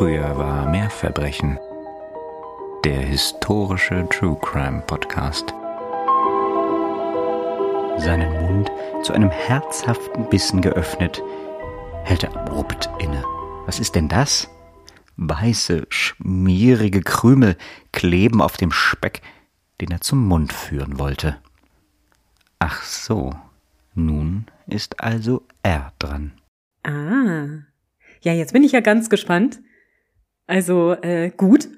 Früher war mehr Verbrechen. Der historische True Crime Podcast. Seinen Mund zu einem herzhaften Bissen geöffnet, hält er abrupt inne. Was ist denn das? Weiße, schmierige Krümel kleben auf dem Speck, den er zum Mund führen wollte. Ach so, nun ist also er dran. Ah. Ja, jetzt bin ich ja ganz gespannt. Also, äh, gut.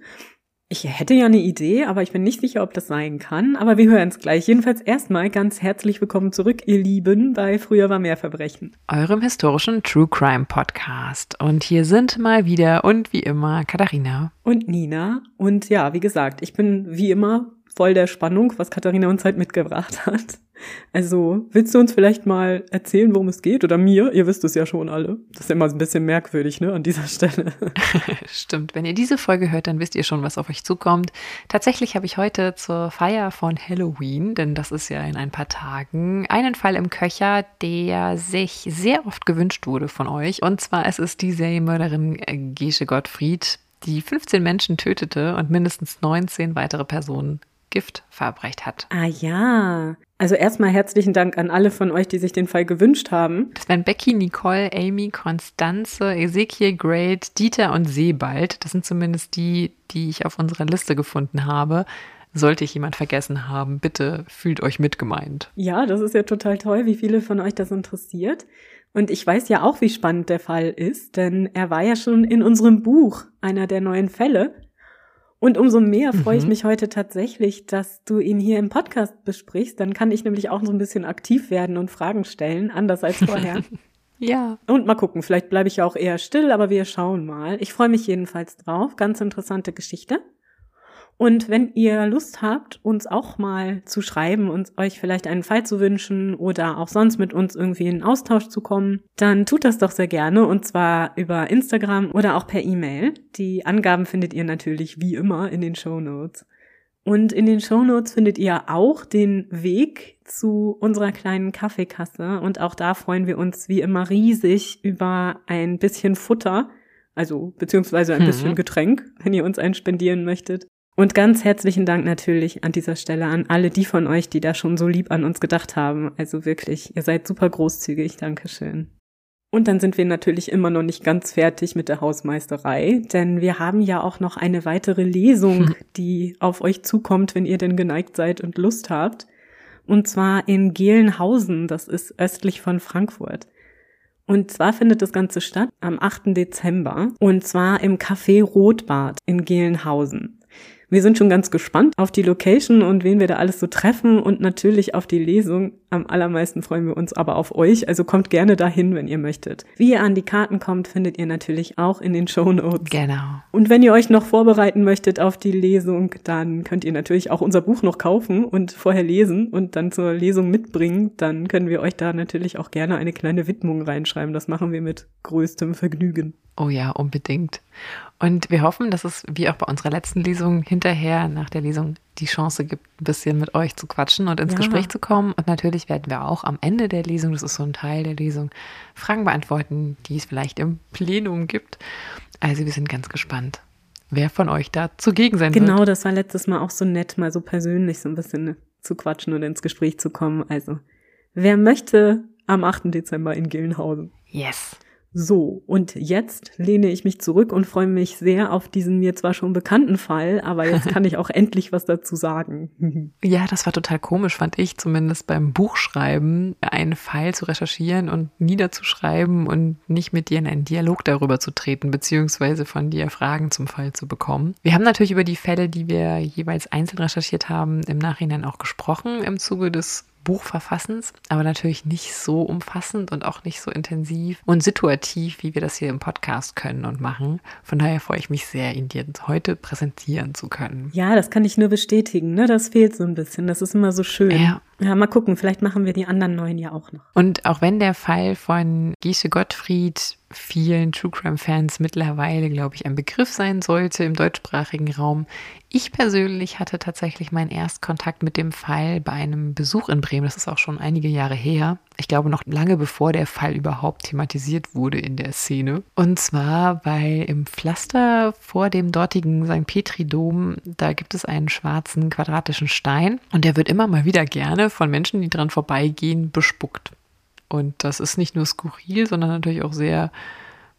Ich hätte ja eine Idee, aber ich bin nicht sicher, ob das sein kann. Aber wir hören es gleich. Jedenfalls erstmal ganz herzlich willkommen zurück, ihr Lieben, bei Früher war mehr Verbrechen. Eurem historischen True Crime Podcast. Und hier sind mal wieder und wie immer Katharina. Und Nina. Und ja, wie gesagt, ich bin wie immer voll der Spannung, was Katharina uns halt mitgebracht hat. Also, willst du uns vielleicht mal erzählen, worum es geht? Oder mir? Ihr wisst es ja schon alle. Das ist immer ein bisschen merkwürdig, ne, an dieser Stelle. Stimmt. Wenn ihr diese Folge hört, dann wisst ihr schon, was auf euch zukommt. Tatsächlich habe ich heute zur Feier von Halloween, denn das ist ja in ein paar Tagen, einen Fall im Köcher, der sich sehr oft gewünscht wurde von euch. Und zwar es ist die Serienmörderin Gesche Gottfried, die 15 Menschen tötete und mindestens 19 weitere Personen Gift verabreicht hat. Ah ja. Also erstmal herzlichen Dank an alle von euch, die sich den Fall gewünscht haben. Das wären Becky, Nicole, Amy, Konstanze, Ezekiel, Great, Dieter und Sebald. Das sind zumindest die, die ich auf unserer Liste gefunden habe. Sollte ich jemand vergessen haben, bitte fühlt euch mitgemeint. Ja, das ist ja total toll, wie viele von euch das interessiert. Und ich weiß ja auch, wie spannend der Fall ist, denn er war ja schon in unserem Buch einer der neuen Fälle. Und umso mehr freue ich mhm. mich heute tatsächlich, dass du ihn hier im Podcast besprichst. Dann kann ich nämlich auch so ein bisschen aktiv werden und Fragen stellen, anders als vorher. ja. Und mal gucken, vielleicht bleibe ich ja auch eher still, aber wir schauen mal. Ich freue mich jedenfalls drauf. Ganz interessante Geschichte. Und wenn ihr Lust habt, uns auch mal zu schreiben und euch vielleicht einen Fall zu wünschen oder auch sonst mit uns irgendwie in Austausch zu kommen, dann tut das doch sehr gerne und zwar über Instagram oder auch per E-Mail. Die Angaben findet ihr natürlich wie immer in den Show Notes. Und in den Show Notes findet ihr auch den Weg zu unserer kleinen Kaffeekasse und auch da freuen wir uns wie immer riesig über ein bisschen Futter, also beziehungsweise ein mhm. bisschen Getränk, wenn ihr uns einen spendieren möchtet. Und ganz herzlichen Dank natürlich an dieser Stelle an alle die von euch, die da schon so lieb an uns gedacht haben. Also wirklich, ihr seid super großzügig. Dankeschön. Und dann sind wir natürlich immer noch nicht ganz fertig mit der Hausmeisterei, denn wir haben ja auch noch eine weitere Lesung, die auf euch zukommt, wenn ihr denn geneigt seid und Lust habt. Und zwar in Gelenhausen, das ist östlich von Frankfurt. Und zwar findet das Ganze statt am 8. Dezember und zwar im Café Rotbad in Gelenhausen. Wir sind schon ganz gespannt auf die Location und wen wir da alles so treffen und natürlich auf die Lesung. Am allermeisten freuen wir uns aber auf euch, also kommt gerne dahin, wenn ihr möchtet. Wie ihr an die Karten kommt, findet ihr natürlich auch in den Show Notes. Genau. Und wenn ihr euch noch vorbereiten möchtet auf die Lesung, dann könnt ihr natürlich auch unser Buch noch kaufen und vorher lesen und dann zur Lesung mitbringen. Dann können wir euch da natürlich auch gerne eine kleine Widmung reinschreiben. Das machen wir mit größtem Vergnügen. Oh ja, unbedingt. Und wir hoffen, dass es wie auch bei unserer letzten Lesung hinterher nach der Lesung die Chance gibt, ein bisschen mit euch zu quatschen und ins ja. Gespräch zu kommen. Und natürlich werden wir auch am Ende der Lesung, das ist so ein Teil der Lesung, Fragen beantworten, die es vielleicht im Plenum gibt. Also wir sind ganz gespannt, wer von euch da zugegen sein genau, wird. Genau, das war letztes Mal auch so nett, mal so persönlich so ein bisschen zu quatschen und ins Gespräch zu kommen. Also wer möchte am 8. Dezember in Gillenhausen? Yes. So, und jetzt lehne ich mich zurück und freue mich sehr auf diesen mir zwar schon bekannten Fall, aber jetzt kann ich auch endlich was dazu sagen. ja, das war total komisch, fand ich zumindest beim Buchschreiben, einen Fall zu recherchieren und niederzuschreiben und nicht mit dir in einen Dialog darüber zu treten, beziehungsweise von dir Fragen zum Fall zu bekommen. Wir haben natürlich über die Fälle, die wir jeweils einzeln recherchiert haben, im Nachhinein auch gesprochen im Zuge des Buchverfassens, aber natürlich nicht so umfassend und auch nicht so intensiv und situativ, wie wir das hier im Podcast können und machen. Von daher freue ich mich sehr, ihn dir heute präsentieren zu können. Ja, das kann ich nur bestätigen. Ne? Das fehlt so ein bisschen. Das ist immer so schön. Ja. Ja, mal gucken, vielleicht machen wir die anderen neuen ja auch noch. Und auch wenn der Fall von Giesche Gottfried vielen True Crime Fans mittlerweile, glaube ich, ein Begriff sein sollte im deutschsprachigen Raum. Ich persönlich hatte tatsächlich meinen Erstkontakt mit dem Fall bei einem Besuch in Bremen. Das ist auch schon einige Jahre her. Ich glaube noch lange bevor der Fall überhaupt thematisiert wurde in der Szene. Und zwar, weil im Pflaster vor dem dortigen St. Petri-Dom, da gibt es einen schwarzen quadratischen Stein und der wird immer mal wieder gerne von Menschen, die dran vorbeigehen, bespuckt. Und das ist nicht nur skurril, sondern natürlich auch sehr,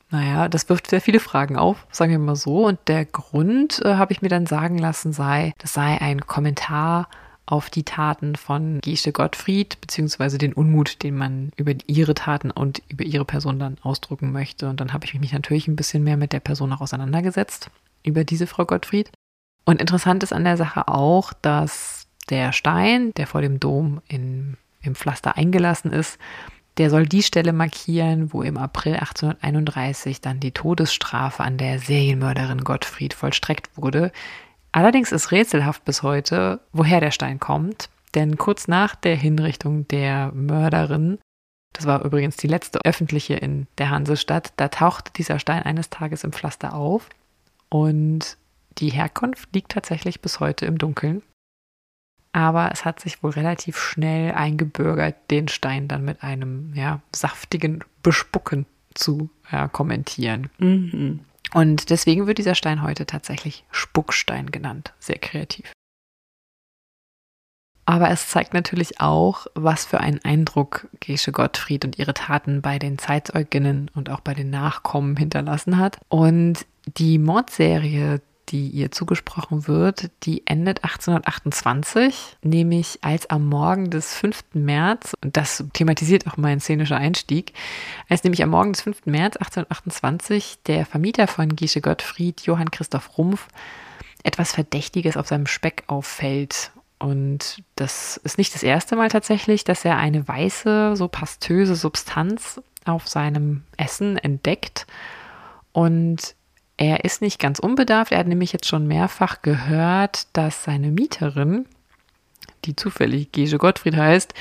naja, das wirft sehr viele Fragen auf, sagen wir mal so. Und der Grund, äh, habe ich mir dann sagen lassen, sei, das sei ein Kommentar auf die Taten von Giesche Gottfried, beziehungsweise den Unmut, den man über ihre Taten und über ihre Person dann ausdrücken möchte. Und dann habe ich mich natürlich ein bisschen mehr mit der Person auch auseinandergesetzt, über diese Frau Gottfried. Und interessant ist an der Sache auch, dass der Stein, der vor dem Dom in, im Pflaster eingelassen ist, der soll die Stelle markieren, wo im April 1831 dann die Todesstrafe an der Serienmörderin Gottfried vollstreckt wurde. Allerdings ist rätselhaft bis heute, woher der Stein kommt, denn kurz nach der Hinrichtung der Mörderin, das war übrigens die letzte öffentliche in der Hansestadt, da tauchte dieser Stein eines Tages im Pflaster auf und die Herkunft liegt tatsächlich bis heute im Dunkeln aber es hat sich wohl relativ schnell eingebürgert, den Stein dann mit einem ja, saftigen Bespucken zu ja, kommentieren. Mhm. Und deswegen wird dieser Stein heute tatsächlich Spuckstein genannt. Sehr kreativ. Aber es zeigt natürlich auch, was für einen Eindruck Gesche Gottfried und ihre Taten bei den Zeitzeuginnen und auch bei den Nachkommen hinterlassen hat. Und die Mordserie die ihr zugesprochen wird, die endet 1828, nämlich als am Morgen des 5. März, und das thematisiert auch mein szenischer Einstieg, als nämlich am Morgen des 5. März 1828 der Vermieter von Giesche Gottfried, Johann Christoph Rumpf, etwas Verdächtiges auf seinem Speck auffällt. Und das ist nicht das erste Mal tatsächlich, dass er eine weiße, so pastöse Substanz auf seinem Essen entdeckt. Und er ist nicht ganz unbedarft. Er hat nämlich jetzt schon mehrfach gehört, dass seine Mieterin, die zufällig Gege Gottfried heißt,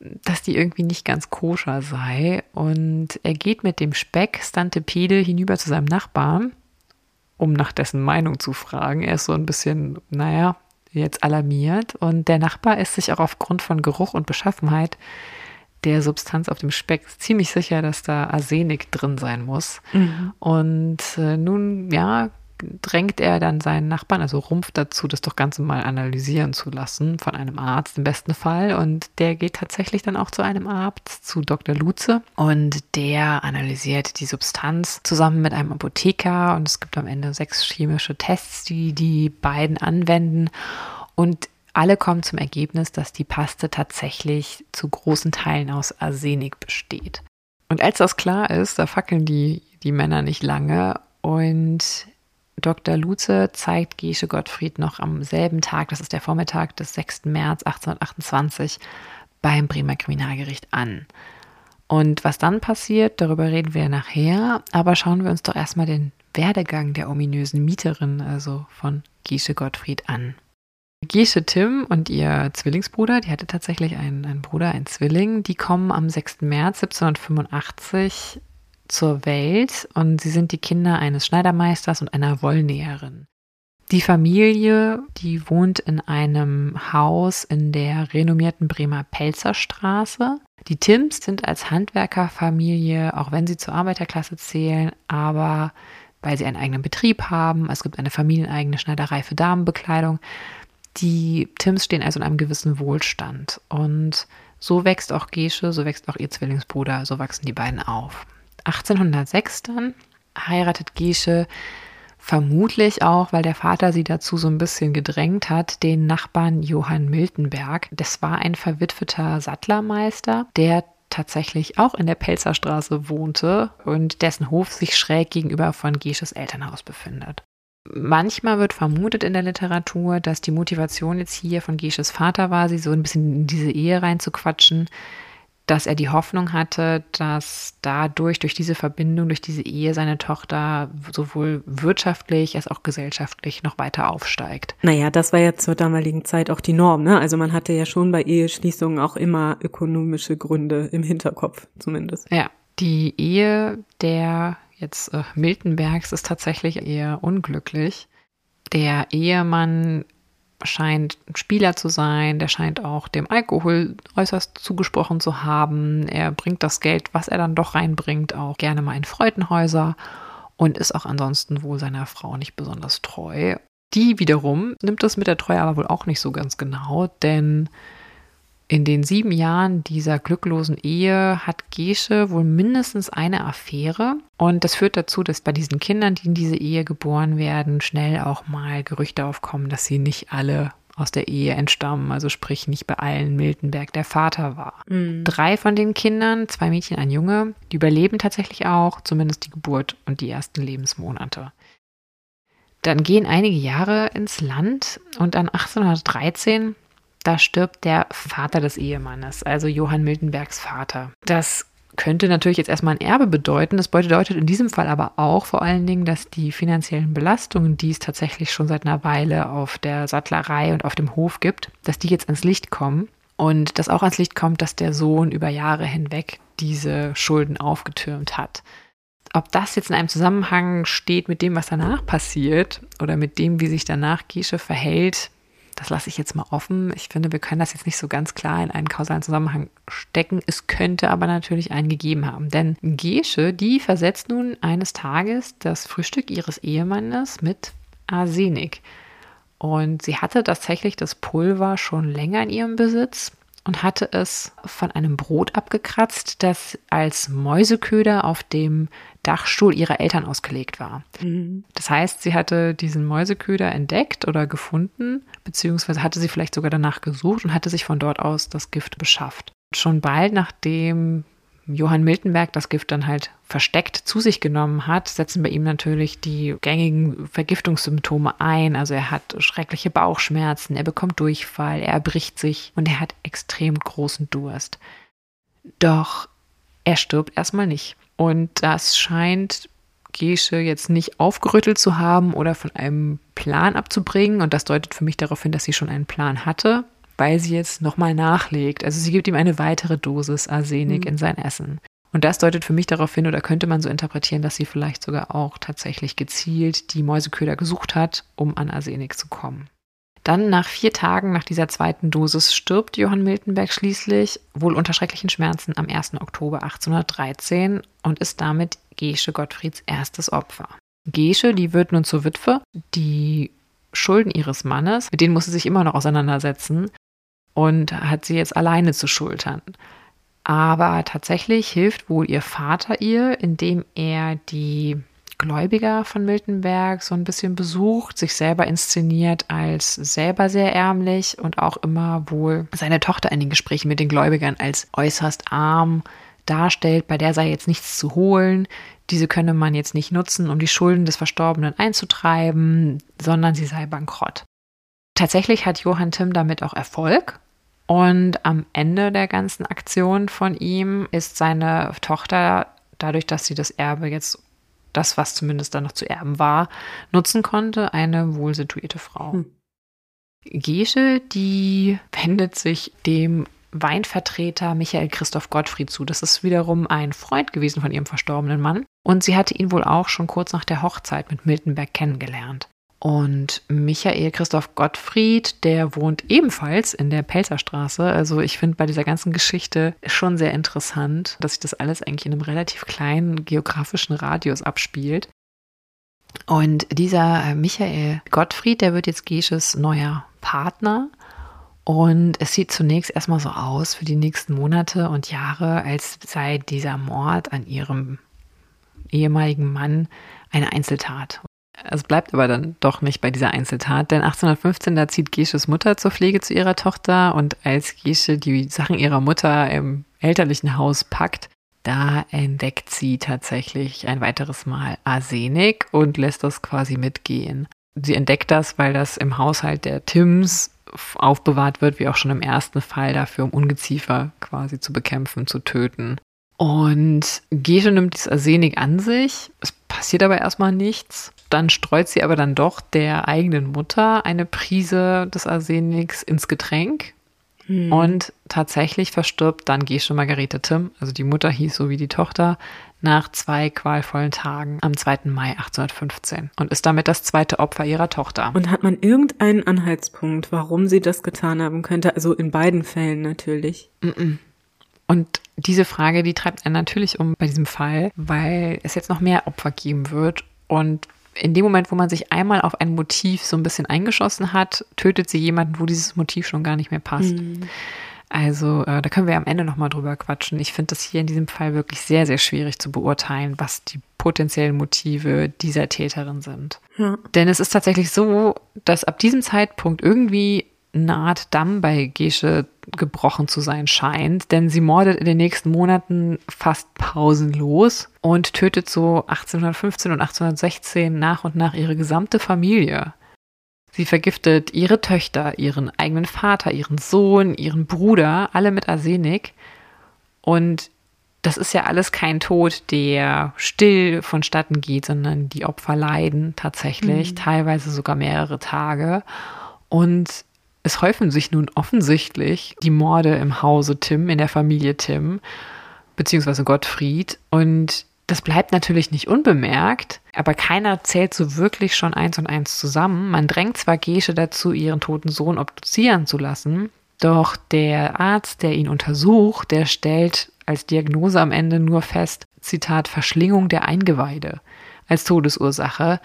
dass die irgendwie nicht ganz koscher sei. Und er geht mit dem Speck Stantepede hinüber zu seinem Nachbarn, um nach dessen Meinung zu fragen. Er ist so ein bisschen, naja, jetzt alarmiert. Und der Nachbar ist sich auch aufgrund von Geruch und Beschaffenheit der Substanz auf dem Speck ziemlich sicher, dass da Arsenik drin sein muss. Mhm. Und äh, nun, ja, drängt er dann seinen Nachbarn, also Rumpf, dazu, das doch Ganze mal analysieren zu lassen von einem Arzt im besten Fall. Und der geht tatsächlich dann auch zu einem Arzt, zu Dr. Luze. Und der analysiert die Substanz zusammen mit einem Apotheker. Und es gibt am Ende sechs chemische Tests, die die beiden anwenden. Und alle kommen zum Ergebnis, dass die Paste tatsächlich zu großen Teilen aus Arsenik besteht. Und als das klar ist, da fackeln die, die Männer nicht lange und Dr. Luze zeigt Gesche Gottfried noch am selben Tag, das ist der Vormittag des 6. März 1828, beim Bremer Kriminalgericht an. Und was dann passiert, darüber reden wir nachher, aber schauen wir uns doch erstmal den Werdegang der ominösen Mieterin, also von Gesche Gottfried, an. Gesche Tim und ihr Zwillingsbruder, die hatte tatsächlich einen, einen Bruder, einen Zwilling, die kommen am 6. März 1785 zur Welt und sie sind die Kinder eines Schneidermeisters und einer Wollnäherin. Die Familie, die wohnt in einem Haus in der renommierten Bremer Pelzerstraße. Die Tims sind als Handwerkerfamilie, auch wenn sie zur Arbeiterklasse zählen, aber weil sie einen eigenen Betrieb haben. Es gibt eine familieneigene Schneiderei für Damenbekleidung. Die Tims stehen also in einem gewissen Wohlstand. Und so wächst auch Gesche, so wächst auch ihr Zwillingsbruder, so wachsen die beiden auf. 1806 dann heiratet Gesche vermutlich auch, weil der Vater sie dazu so ein bisschen gedrängt hat, den Nachbarn Johann Miltenberg. Das war ein verwitweter Sattlermeister, der tatsächlich auch in der Pelzerstraße wohnte und dessen Hof sich schräg gegenüber von Gesches Elternhaus befindet. Manchmal wird vermutet in der Literatur, dass die Motivation jetzt hier von Gesches Vater war, sie so ein bisschen in diese Ehe reinzuquatschen. dass er die Hoffnung hatte, dass dadurch, durch diese Verbindung, durch diese Ehe seine Tochter sowohl wirtschaftlich als auch gesellschaftlich noch weiter aufsteigt. Naja, das war ja zur damaligen Zeit auch die Norm, ne? Also man hatte ja schon bei Eheschließungen auch immer ökonomische Gründe im Hinterkopf, zumindest. Ja, die Ehe der jetzt äh, Miltenbergs ist tatsächlich eher unglücklich. Der Ehemann scheint ein Spieler zu sein, der scheint auch dem Alkohol äußerst zugesprochen zu haben. Er bringt das Geld, was er dann doch reinbringt, auch gerne mal in Freudenhäuser und ist auch ansonsten wohl seiner Frau nicht besonders treu. Die wiederum nimmt das mit der Treue aber wohl auch nicht so ganz genau, denn in den sieben Jahren dieser glücklosen Ehe hat Gesche wohl mindestens eine Affäre. Und das führt dazu, dass bei diesen Kindern, die in diese Ehe geboren werden, schnell auch mal Gerüchte aufkommen, dass sie nicht alle aus der Ehe entstammen, also sprich nicht bei allen Miltenberg der Vater war. Mhm. Drei von den Kindern, zwei Mädchen, ein Junge, die überleben tatsächlich auch, zumindest die Geburt und die ersten Lebensmonate. Dann gehen einige Jahre ins Land und dann 1813 da stirbt der Vater des Ehemannes, also Johann Miltenbergs Vater. Das könnte natürlich jetzt erstmal ein Erbe bedeuten. Das bedeutet in diesem Fall aber auch vor allen Dingen, dass die finanziellen Belastungen, die es tatsächlich schon seit einer Weile auf der Sattlerei und auf dem Hof gibt, dass die jetzt ans Licht kommen. Und dass auch ans Licht kommt, dass der Sohn über Jahre hinweg diese Schulden aufgetürmt hat. Ob das jetzt in einem Zusammenhang steht mit dem, was danach passiert oder mit dem, wie sich danach Gesche verhält, das lasse ich jetzt mal offen. Ich finde, wir können das jetzt nicht so ganz klar in einen kausalen Zusammenhang stecken. Es könnte aber natürlich einen gegeben haben. Denn Gesche, die versetzt nun eines Tages das Frühstück ihres Ehemannes mit Arsenik. Und sie hatte tatsächlich das Pulver schon länger in ihrem Besitz und hatte es von einem Brot abgekratzt, das als Mäuseköder auf dem Dachstuhl ihrer Eltern ausgelegt war. Mhm. Das heißt, sie hatte diesen Mäuseköder entdeckt oder gefunden, beziehungsweise hatte sie vielleicht sogar danach gesucht und hatte sich von dort aus das Gift beschafft. Schon bald nachdem Johann Miltenberg das Gift dann halt versteckt zu sich genommen hat, setzen bei ihm natürlich die gängigen Vergiftungssymptome ein. Also er hat schreckliche Bauchschmerzen, er bekommt Durchfall, er erbricht sich und er hat extrem großen Durst. Doch er stirbt erstmal nicht. Und das scheint Gesche jetzt nicht aufgerüttelt zu haben oder von einem Plan abzubringen. Und das deutet für mich darauf hin, dass sie schon einen Plan hatte weil sie jetzt nochmal nachlegt. Also sie gibt ihm eine weitere Dosis Arsenik mhm. in sein Essen. Und das deutet für mich darauf hin, oder könnte man so interpretieren, dass sie vielleicht sogar auch tatsächlich gezielt die Mäuseköder gesucht hat, um an Arsenik zu kommen. Dann nach vier Tagen nach dieser zweiten Dosis stirbt Johann Miltenberg schließlich, wohl unter schrecklichen Schmerzen, am 1. Oktober 1813 und ist damit Gesche Gottfrieds erstes Opfer. Gesche, die wird nun zur Witwe, die Schulden ihres Mannes, mit denen muss sie sich immer noch auseinandersetzen und hat sie jetzt alleine zu schultern. Aber tatsächlich hilft wohl ihr Vater ihr, indem er die Gläubiger von Miltenberg so ein bisschen besucht, sich selber inszeniert als selber sehr ärmlich und auch immer wohl seine Tochter in den Gesprächen mit den Gläubigern als äußerst arm darstellt, bei der sei jetzt nichts zu holen, diese könne man jetzt nicht nutzen, um die Schulden des Verstorbenen einzutreiben, sondern sie sei bankrott. Tatsächlich hat Johann Tim damit auch Erfolg. Und am Ende der ganzen Aktion von ihm ist seine Tochter, dadurch, dass sie das Erbe jetzt, das, was zumindest dann noch zu erben war, nutzen konnte, eine wohlsituierte Frau. Hm. Gesche, die wendet sich dem Weinvertreter Michael Christoph Gottfried zu. Das ist wiederum ein Freund gewesen von ihrem verstorbenen Mann. Und sie hatte ihn wohl auch schon kurz nach der Hochzeit mit Miltenberg kennengelernt. Und Michael Christoph Gottfried, der wohnt ebenfalls in der Pelzerstraße. Also ich finde bei dieser ganzen Geschichte schon sehr interessant, dass sich das alles eigentlich in einem relativ kleinen geografischen Radius abspielt. Und dieser Michael Gottfried, der wird jetzt Gesches neuer Partner. Und es sieht zunächst erstmal so aus für die nächsten Monate und Jahre, als sei dieser Mord an ihrem ehemaligen Mann eine Einzeltat. Es bleibt aber dann doch nicht bei dieser Einzeltat, denn 1815, da zieht Gesches Mutter zur Pflege zu ihrer Tochter und als Gesche die Sachen ihrer Mutter im elterlichen Haus packt, da entdeckt sie tatsächlich ein weiteres Mal Arsenik und lässt das quasi mitgehen. sie entdeckt das, weil das im Haushalt der Tims aufbewahrt wird, wie auch schon im ersten Fall dafür, um Ungeziefer quasi zu bekämpfen, zu töten. Und Gesche nimmt dieses Arsenik an sich. Es passiert aber erstmal nichts. Dann streut sie aber dann doch der eigenen Mutter eine Prise des Arseniks ins Getränk. Hm. Und tatsächlich verstirbt dann Gesche Margarete Tim, also die Mutter hieß so wie die Tochter, nach zwei qualvollen Tagen am 2. Mai 1815 und ist damit das zweite Opfer ihrer Tochter. Und hat man irgendeinen Anhaltspunkt, warum sie das getan haben könnte? Also in beiden Fällen natürlich. Und diese Frage, die treibt einen natürlich um bei diesem Fall, weil es jetzt noch mehr Opfer geben wird. Und in dem Moment, wo man sich einmal auf ein Motiv so ein bisschen eingeschossen hat, tötet sie jemanden, wo dieses Motiv schon gar nicht mehr passt. Mhm. Also äh, da können wir am Ende nochmal drüber quatschen. Ich finde das hier in diesem Fall wirklich sehr, sehr schwierig zu beurteilen, was die potenziellen Motive dieser Täterin sind. Ja. Denn es ist tatsächlich so, dass ab diesem Zeitpunkt irgendwie eine Art Damm bei Gesche gebrochen zu sein scheint, denn sie mordet in den nächsten Monaten fast pausenlos und tötet so 1815 und 1816 nach und nach ihre gesamte Familie. Sie vergiftet ihre Töchter, ihren eigenen Vater, ihren Sohn, ihren Bruder, alle mit Arsenik. Und das ist ja alles kein Tod, der still vonstatten geht, sondern die Opfer leiden tatsächlich, mhm. teilweise sogar mehrere Tage. Und es häufen sich nun offensichtlich die Morde im Hause Tim, in der Familie Tim, beziehungsweise Gottfried. Und das bleibt natürlich nicht unbemerkt, aber keiner zählt so wirklich schon eins und eins zusammen. Man drängt zwar Gesche dazu, ihren toten Sohn obduzieren zu lassen, doch der Arzt, der ihn untersucht, der stellt als Diagnose am Ende nur fest, Zitat, Verschlingung der Eingeweide als Todesursache.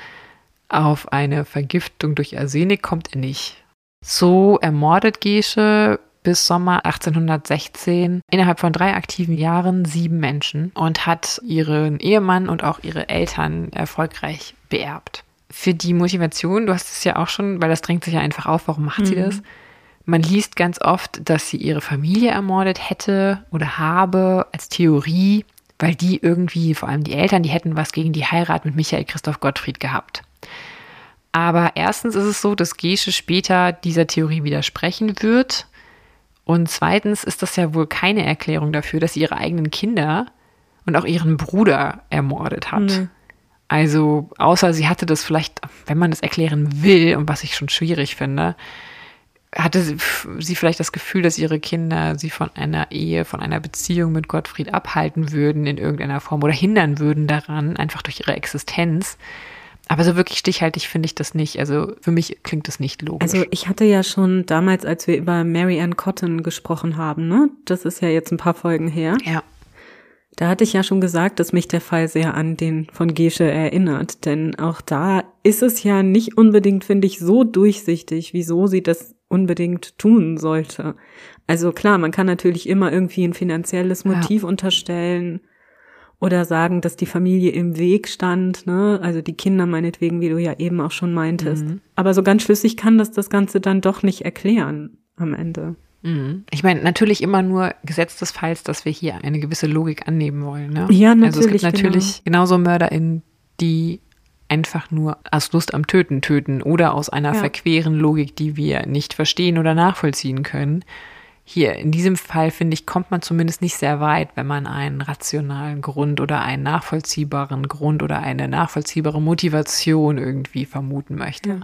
Auf eine Vergiftung durch Arsenik kommt er nicht. So ermordet Gesche bis Sommer 1816 innerhalb von drei aktiven Jahren sieben Menschen und hat ihren Ehemann und auch ihre Eltern erfolgreich beerbt. Für die Motivation, du hast es ja auch schon, weil das drängt sich ja einfach auf, warum macht mhm. sie das? Man liest ganz oft, dass sie ihre Familie ermordet hätte oder habe als Theorie, weil die irgendwie, vor allem die Eltern, die hätten was gegen die Heirat mit Michael Christoph Gottfried gehabt. Aber erstens ist es so, dass Gesche später dieser Theorie widersprechen wird. Und zweitens ist das ja wohl keine Erklärung dafür, dass sie ihre eigenen Kinder und auch ihren Bruder ermordet hat. Mhm. Also, außer sie hatte das vielleicht, wenn man das erklären will, und was ich schon schwierig finde, hatte sie vielleicht das Gefühl, dass ihre Kinder sie von einer Ehe, von einer Beziehung mit Gottfried abhalten würden in irgendeiner Form oder hindern würden daran, einfach durch ihre Existenz. Aber so wirklich stichhaltig finde ich das nicht. Also für mich klingt das nicht logisch. Also ich hatte ja schon damals, als wir über Mary Ann Cotton gesprochen haben, ne? Das ist ja jetzt ein paar Folgen her. Ja. Da hatte ich ja schon gesagt, dass mich der Fall sehr an den von Gesche erinnert. Denn auch da ist es ja nicht unbedingt, finde ich, so durchsichtig, wieso sie das unbedingt tun sollte. Also klar, man kann natürlich immer irgendwie ein finanzielles Motiv ja. unterstellen oder sagen, dass die Familie im Weg stand, ne? Also die Kinder meinetwegen, wie du ja eben auch schon meintest. Mhm. Aber so ganz schlüssig kann das das Ganze dann doch nicht erklären am Ende. Mhm. Ich meine, natürlich immer nur Gesetz des Falls, dass wir hier eine gewisse Logik annehmen wollen. Ne? Ja, natürlich. Also es gibt natürlich genau. genauso MörderInnen, die einfach nur aus Lust am Töten töten oder aus einer ja. verqueren Logik, die wir nicht verstehen oder nachvollziehen können hier in diesem Fall, finde ich, kommt man zumindest nicht sehr weit, wenn man einen rationalen Grund oder einen nachvollziehbaren Grund oder eine nachvollziehbare Motivation irgendwie vermuten möchte. Ja.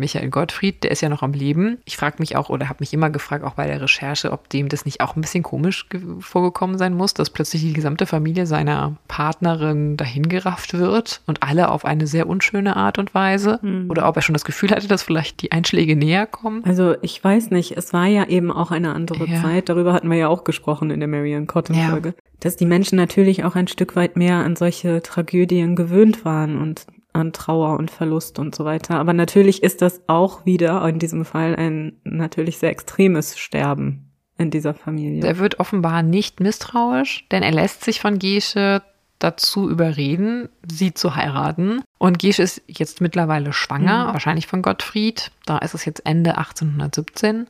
Michael Gottfried, der ist ja noch am Leben. Ich frage mich auch oder habe mich immer gefragt, auch bei der Recherche, ob dem das nicht auch ein bisschen komisch vorgekommen sein muss, dass plötzlich die gesamte Familie seiner Partnerin dahingerafft wird und alle auf eine sehr unschöne Art und Weise. Mhm. Oder ob er schon das Gefühl hatte, dass vielleicht die Einschläge näher kommen. Also ich weiß nicht, es war ja eben auch eine andere ja. Zeit. Darüber hatten wir ja auch gesprochen in der Marianne Cotton-Folge. Ja. Dass die Menschen natürlich auch ein Stück weit mehr an solche Tragödien gewöhnt waren und an Trauer und Verlust und so weiter. Aber natürlich ist das auch wieder in diesem Fall ein natürlich sehr extremes Sterben in dieser Familie. Er wird offenbar nicht misstrauisch, denn er lässt sich von Gesche dazu überreden, sie zu heiraten. Und Gesche ist jetzt mittlerweile schwanger, mhm. wahrscheinlich von Gottfried. Da ist es jetzt Ende 1817.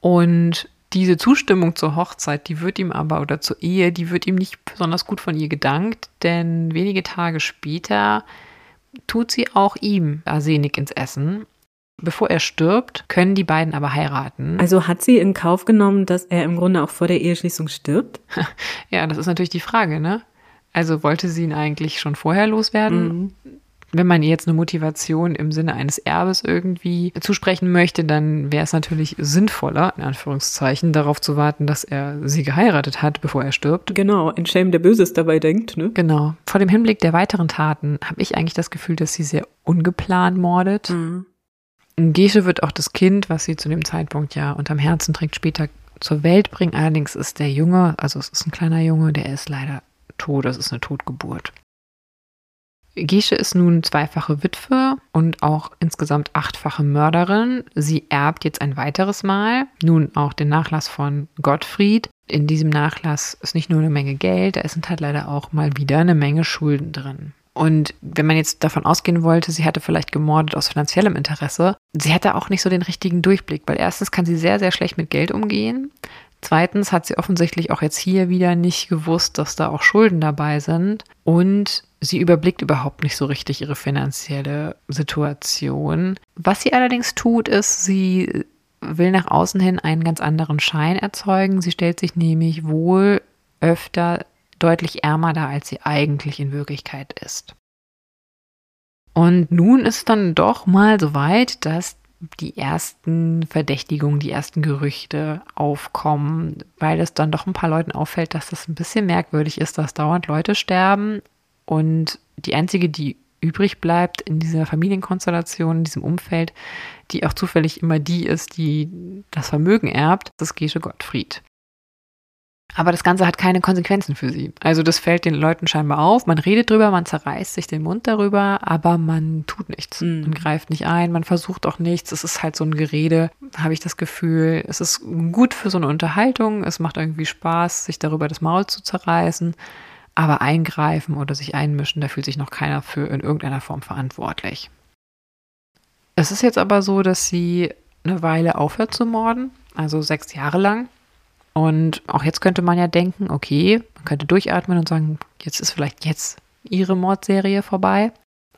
Und diese Zustimmung zur Hochzeit, die wird ihm aber, oder zur Ehe, die wird ihm nicht besonders gut von ihr gedankt, denn wenige Tage später tut sie auch ihm Arsenik ins Essen. Bevor er stirbt, können die beiden aber heiraten. Also hat sie in Kauf genommen, dass er im Grunde auch vor der Eheschließung stirbt? ja, das ist natürlich die Frage, ne? Also wollte sie ihn eigentlich schon vorher loswerden? Mhm. Wenn man ihr jetzt eine Motivation im Sinne eines Erbes irgendwie zusprechen möchte, dann wäre es natürlich sinnvoller, in Anführungszeichen, darauf zu warten, dass er sie geheiratet hat, bevor er stirbt. Genau, ein Shame, der Böses dabei denkt, ne? Genau. Vor dem Hinblick der weiteren Taten habe ich eigentlich das Gefühl, dass sie sehr ungeplant mordet. Mhm. Gesche wird auch das Kind, was sie zu dem Zeitpunkt ja unterm Herzen trägt, später zur Welt bringen. Allerdings ist der Junge, also es ist ein kleiner Junge, der ist leider tot, das ist eine Totgeburt. Gesche ist nun zweifache Witwe und auch insgesamt achtfache Mörderin. Sie erbt jetzt ein weiteres Mal, nun auch den Nachlass von Gottfried. In diesem Nachlass ist nicht nur eine Menge Geld, da sind halt leider auch mal wieder eine Menge Schulden drin. Und wenn man jetzt davon ausgehen wollte, sie hatte vielleicht gemordet aus finanziellem Interesse, sie hatte auch nicht so den richtigen Durchblick, weil erstens kann sie sehr, sehr schlecht mit Geld umgehen. Zweitens hat sie offensichtlich auch jetzt hier wieder nicht gewusst, dass da auch Schulden dabei sind. Und sie überblickt überhaupt nicht so richtig ihre finanzielle Situation. Was sie allerdings tut, ist, sie will nach außen hin einen ganz anderen Schein erzeugen. Sie stellt sich nämlich wohl öfter deutlich ärmer dar, als sie eigentlich in Wirklichkeit ist. Und nun ist dann doch mal so weit, dass die ersten Verdächtigungen, die ersten Gerüchte aufkommen, weil es dann doch ein paar Leuten auffällt, dass das ein bisschen merkwürdig ist, dass dauernd Leute sterben und die einzige, die übrig bleibt in dieser Familienkonstellation, in diesem Umfeld, die auch zufällig immer die ist, die das Vermögen erbt, das ist Gesche Gottfried. Aber das Ganze hat keine Konsequenzen für sie. Also das fällt den Leuten scheinbar auf. Man redet drüber, man zerreißt sich den Mund darüber, aber man tut nichts. Mhm. Man greift nicht ein, man versucht auch nichts. Es ist halt so ein Gerede, habe ich das Gefühl. Es ist gut für so eine Unterhaltung. Es macht irgendwie Spaß, sich darüber das Maul zu zerreißen. Aber eingreifen oder sich einmischen, da fühlt sich noch keiner für in irgendeiner Form verantwortlich. Es ist jetzt aber so, dass sie eine Weile aufhört zu morden, also sechs Jahre lang. Und auch jetzt könnte man ja denken, okay, man könnte durchatmen und sagen, jetzt ist vielleicht jetzt ihre Mordserie vorbei.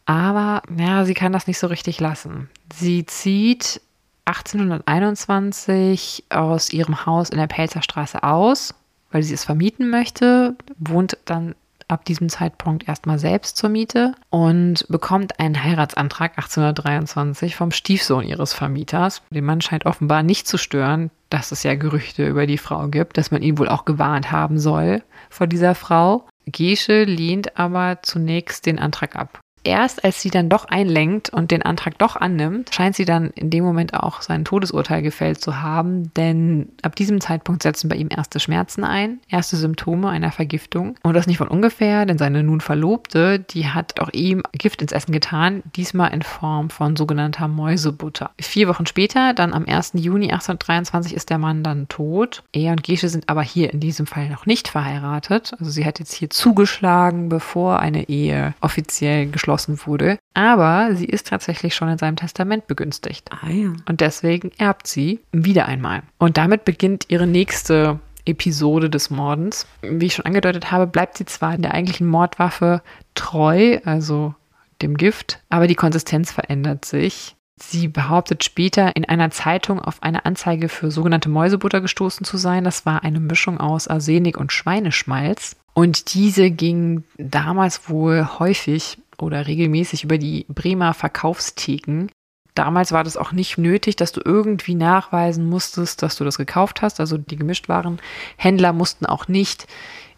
Aber ja, sie kann das nicht so richtig lassen. Sie zieht 1821 aus ihrem Haus in der Pelzerstraße aus, weil sie es vermieten möchte, wohnt dann ab diesem Zeitpunkt erstmal selbst zur Miete und bekommt einen Heiratsantrag 1823 vom Stiefsohn ihres Vermieters. Den Mann scheint offenbar nicht zu stören, dass es ja Gerüchte über die Frau gibt, dass man ihn wohl auch gewarnt haben soll vor dieser Frau. Gesche lehnt aber zunächst den Antrag ab erst als sie dann doch einlenkt und den Antrag doch annimmt, scheint sie dann in dem Moment auch sein Todesurteil gefällt zu haben, denn ab diesem Zeitpunkt setzen bei ihm erste Schmerzen ein, erste Symptome einer Vergiftung. Und das nicht von ungefähr, denn seine nun Verlobte, die hat auch ihm Gift ins Essen getan, diesmal in Form von sogenannter Mäusebutter. Vier Wochen später, dann am 1. Juni 1823, ist der Mann dann tot. Er und Gesche sind aber hier in diesem Fall noch nicht verheiratet. Also sie hat jetzt hier zugeschlagen, bevor eine Ehe offiziell geschlossen geschlossen wurde. Aber sie ist tatsächlich schon in seinem Testament begünstigt. Ah, ja. Und deswegen erbt sie wieder einmal. Und damit beginnt ihre nächste Episode des Mordens. Wie ich schon angedeutet habe, bleibt sie zwar in der eigentlichen Mordwaffe treu, also dem Gift, aber die Konsistenz verändert sich. Sie behauptet später in einer Zeitung auf eine Anzeige für sogenannte Mäusebutter gestoßen zu sein. Das war eine Mischung aus Arsenik und Schweineschmalz. Und diese ging damals wohl häufig oder regelmäßig über die Bremer Verkaufstheken. Damals war das auch nicht nötig, dass du irgendwie nachweisen musstest, dass du das gekauft hast. Also die Gemischtwarenhändler mussten auch nicht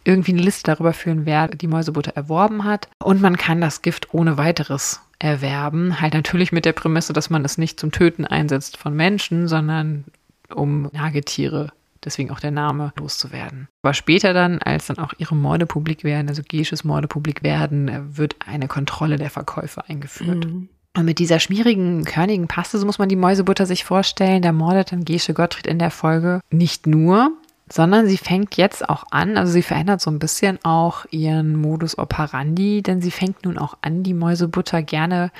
irgendwie eine Liste darüber führen, wer die Mäusebutter erworben hat. Und man kann das Gift ohne weiteres erwerben. Halt natürlich mit der Prämisse, dass man es nicht zum Töten einsetzt von Menschen, sondern um Nagetiere deswegen auch der Name, loszuwerden. Aber später dann, als dann auch ihre Morde publik werden, also Gesches Morde publik werden, wird eine Kontrolle der Verkäufe eingeführt. Mhm. Und mit dieser schmierigen, körnigen Paste, so muss man die Mäusebutter sich vorstellen, da mordet dann Gesche Gottfried in der Folge nicht nur, sondern sie fängt jetzt auch an, also sie verändert so ein bisschen auch ihren Modus operandi, denn sie fängt nun auch an, die Mäusebutter gerne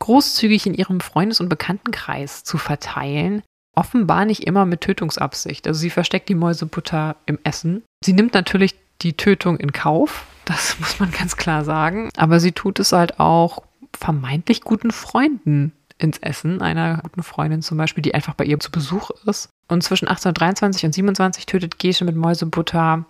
großzügig in ihrem Freundes- und Bekanntenkreis zu verteilen, offenbar nicht immer mit Tötungsabsicht. Also sie versteckt die Mäusebutter im Essen. Sie nimmt natürlich die Tötung in Kauf, das muss man ganz klar sagen. Aber sie tut es halt auch vermeintlich guten Freunden ins Essen, einer guten Freundin zum Beispiel, die einfach bei ihr zu Besuch ist. Und zwischen 1823 und 27 tötet Gesche mit Mäusebutter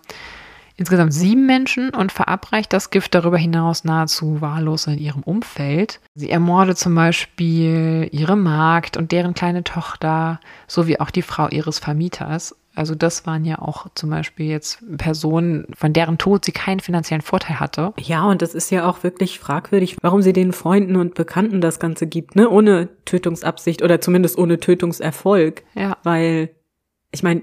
insgesamt sieben Menschen und verabreicht das Gift darüber hinaus nahezu wahllos in ihrem Umfeld. Sie ermordet zum Beispiel ihre Magd und deren kleine Tochter sowie auch die Frau ihres Vermieters. Also das waren ja auch zum Beispiel jetzt Personen, von deren Tod sie keinen finanziellen Vorteil hatte. Ja, und das ist ja auch wirklich fragwürdig, warum sie den Freunden und Bekannten das Ganze gibt, ne? Ohne Tötungsabsicht oder zumindest ohne Tötungserfolg. Ja. Weil, ich meine,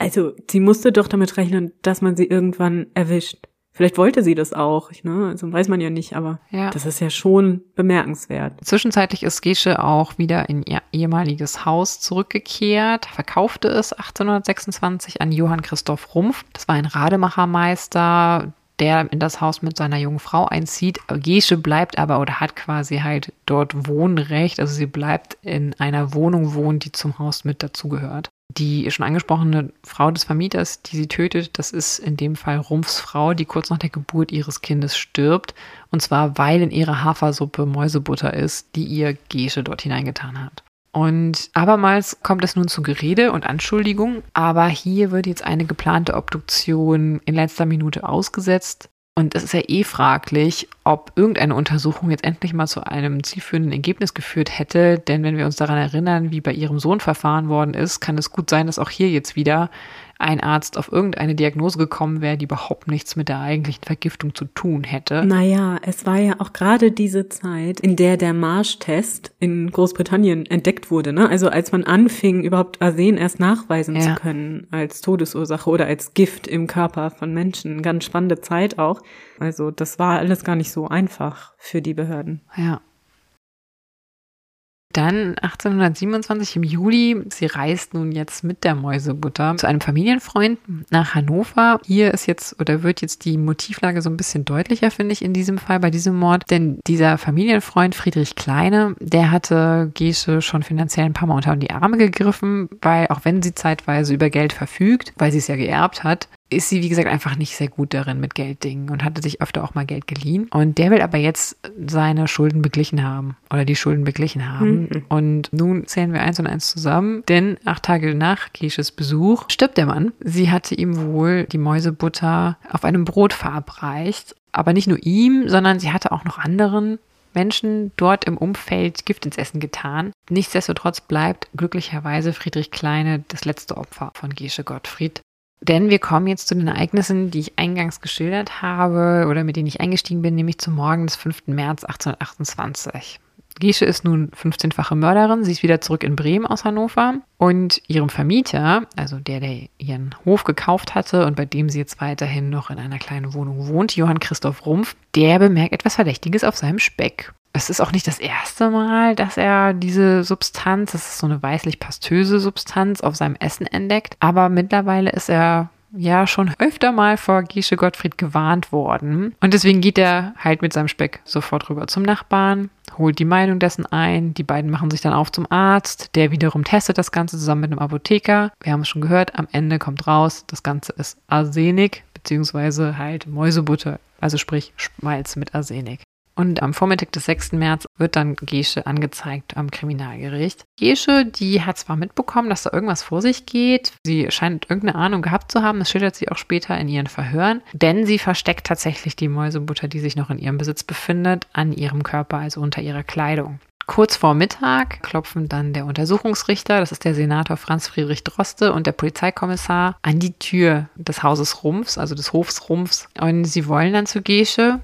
also sie musste doch damit rechnen, dass man sie irgendwann erwischt. Vielleicht wollte sie das auch, ne? Also weiß man ja nicht, aber Ja. das ist ja schon bemerkenswert. Zwischenzeitlich ist Gesche auch wieder in ihr ehemaliges Haus zurückgekehrt, verkaufte es 1826 an Johann Christoph Rumpf. Das war ein Rademachermeister, der in das Haus mit seiner jungen Frau einzieht. Gesche bleibt aber oder hat quasi halt dort Wohnrecht. Also sie bleibt in einer Wohnung wohnen, die zum Haus mit dazugehört. Die schon angesprochene Frau des Vermieters, die sie tötet, das ist in dem Fall Rumpfs Frau, die kurz nach der Geburt ihres Kindes stirbt. Und zwar, weil in ihrer Hafersuppe Mäusebutter ist, die ihr Gesche dort hineingetan hat. Und abermals kommt es nun zu Gerede und Anschuldigung, aber hier wird jetzt eine geplante Obduktion in letzter Minute ausgesetzt. Und es ist ja eh fraglich, ob irgendeine Untersuchung jetzt endlich mal zu einem zielführenden Ergebnis geführt hätte. Denn wenn wir uns daran erinnern, wie bei ihrem Sohn verfahren worden ist, kann es gut sein, dass auch hier jetzt wieder ein Arzt auf irgendeine Diagnose gekommen wäre, die überhaupt nichts mit der eigentlichen Vergiftung zu tun hätte. Naja, es war ja auch gerade diese Zeit, in der der Marsch-Test in Großbritannien entdeckt wurde. Ne? Also als man anfing, überhaupt Arsen erst nachweisen Ja. zu können als Todesursache oder als Gift im Körper von Menschen. Ganz spannende Zeit auch. Also das war alles gar nicht so einfach für die Behörden. Ja. Dann 1827 im Juli, sie reist nun jetzt mit der Mäusebutter zu einem Familienfreund nach Hannover. Hier ist jetzt oder wird jetzt die Motivlage so ein bisschen deutlicher, finde ich, in diesem Fall, bei diesem Mord. Denn dieser Familienfreund Friedrich Kleine, der hatte Gesche schon finanziell ein paar Mal unter die Arme gegriffen, weil auch wenn sie zeitweise über Geld verfügt, weil sie es ja geerbt hat, ist sie, wie gesagt, einfach nicht sehr gut darin mit Gelddingen und hatte sich öfter auch mal Geld geliehen. Und der will aber jetzt seine Schulden beglichen haben oder die Schulden beglichen haben. Mhm. Und nun zählen wir eins und eins zusammen, denn acht Tage nach Gesches Besuch stirbt der Mann. Sie hatte ihm wohl die Mäusebutter auf einem Brot verabreicht. Aber nicht nur ihm, sondern sie hatte auch noch anderen Menschen dort im Umfeld Gift ins Essen getan. Nichtsdestotrotz bleibt glücklicherweise Friedrich Kleine das letzte Opfer von Gesche Gottfried. Denn wir kommen jetzt zu den Ereignissen, die ich eingangs geschildert habe oder mit denen ich eingestiegen bin, nämlich zum Morgen des 5. März 1828. Gesche ist nun 15-fache Mörderin. Sie ist wieder zurück in Bremen aus Hannover. Und ihrem Vermieter, also der, der ihren Hof gekauft hatte und bei dem sie jetzt weiterhin noch in einer kleinen Wohnung wohnt, Johann Christoph Rumpf, der bemerkt etwas Verdächtiges auf seinem Speck. Es ist auch nicht das erste Mal, dass er diese Substanz, das ist so eine weißlich-pastöse Substanz, auf seinem Essen entdeckt. Aber mittlerweile ist er ja schon öfter mal vor Gesche Gottfried gewarnt worden. Und deswegen geht er halt mit seinem Speck sofort rüber zum Nachbarn, holt die Meinung dessen ein. Die beiden machen sich dann auf zum Arzt. Der wiederum testet das Ganze zusammen mit einem Apotheker. Wir haben es schon gehört, am Ende kommt raus, das Ganze ist Arsenik, beziehungsweise halt Mäusebutter, also sprich Schmalz mit Arsenik. Und am Vormittag des 6. März wird dann Gesche angezeigt am Kriminalgericht. Gesche, die hat zwar mitbekommen, dass da irgendwas vor sich geht. Sie scheint irgendeine Ahnung gehabt zu haben. Das schildert sie auch später in ihren Verhören. Denn sie versteckt tatsächlich die Mäusebutter, die sich noch in ihrem Besitz befindet, an ihrem Körper, also unter ihrer Kleidung. Kurz vor Mittag klopfen dann der Untersuchungsrichter, das ist der Senator Franz Friedrich Droste und der Polizeikommissar an die Tür des Hauses Rumpfs, also des Hofs Rumpfs. Und sie wollen dann zu Gesche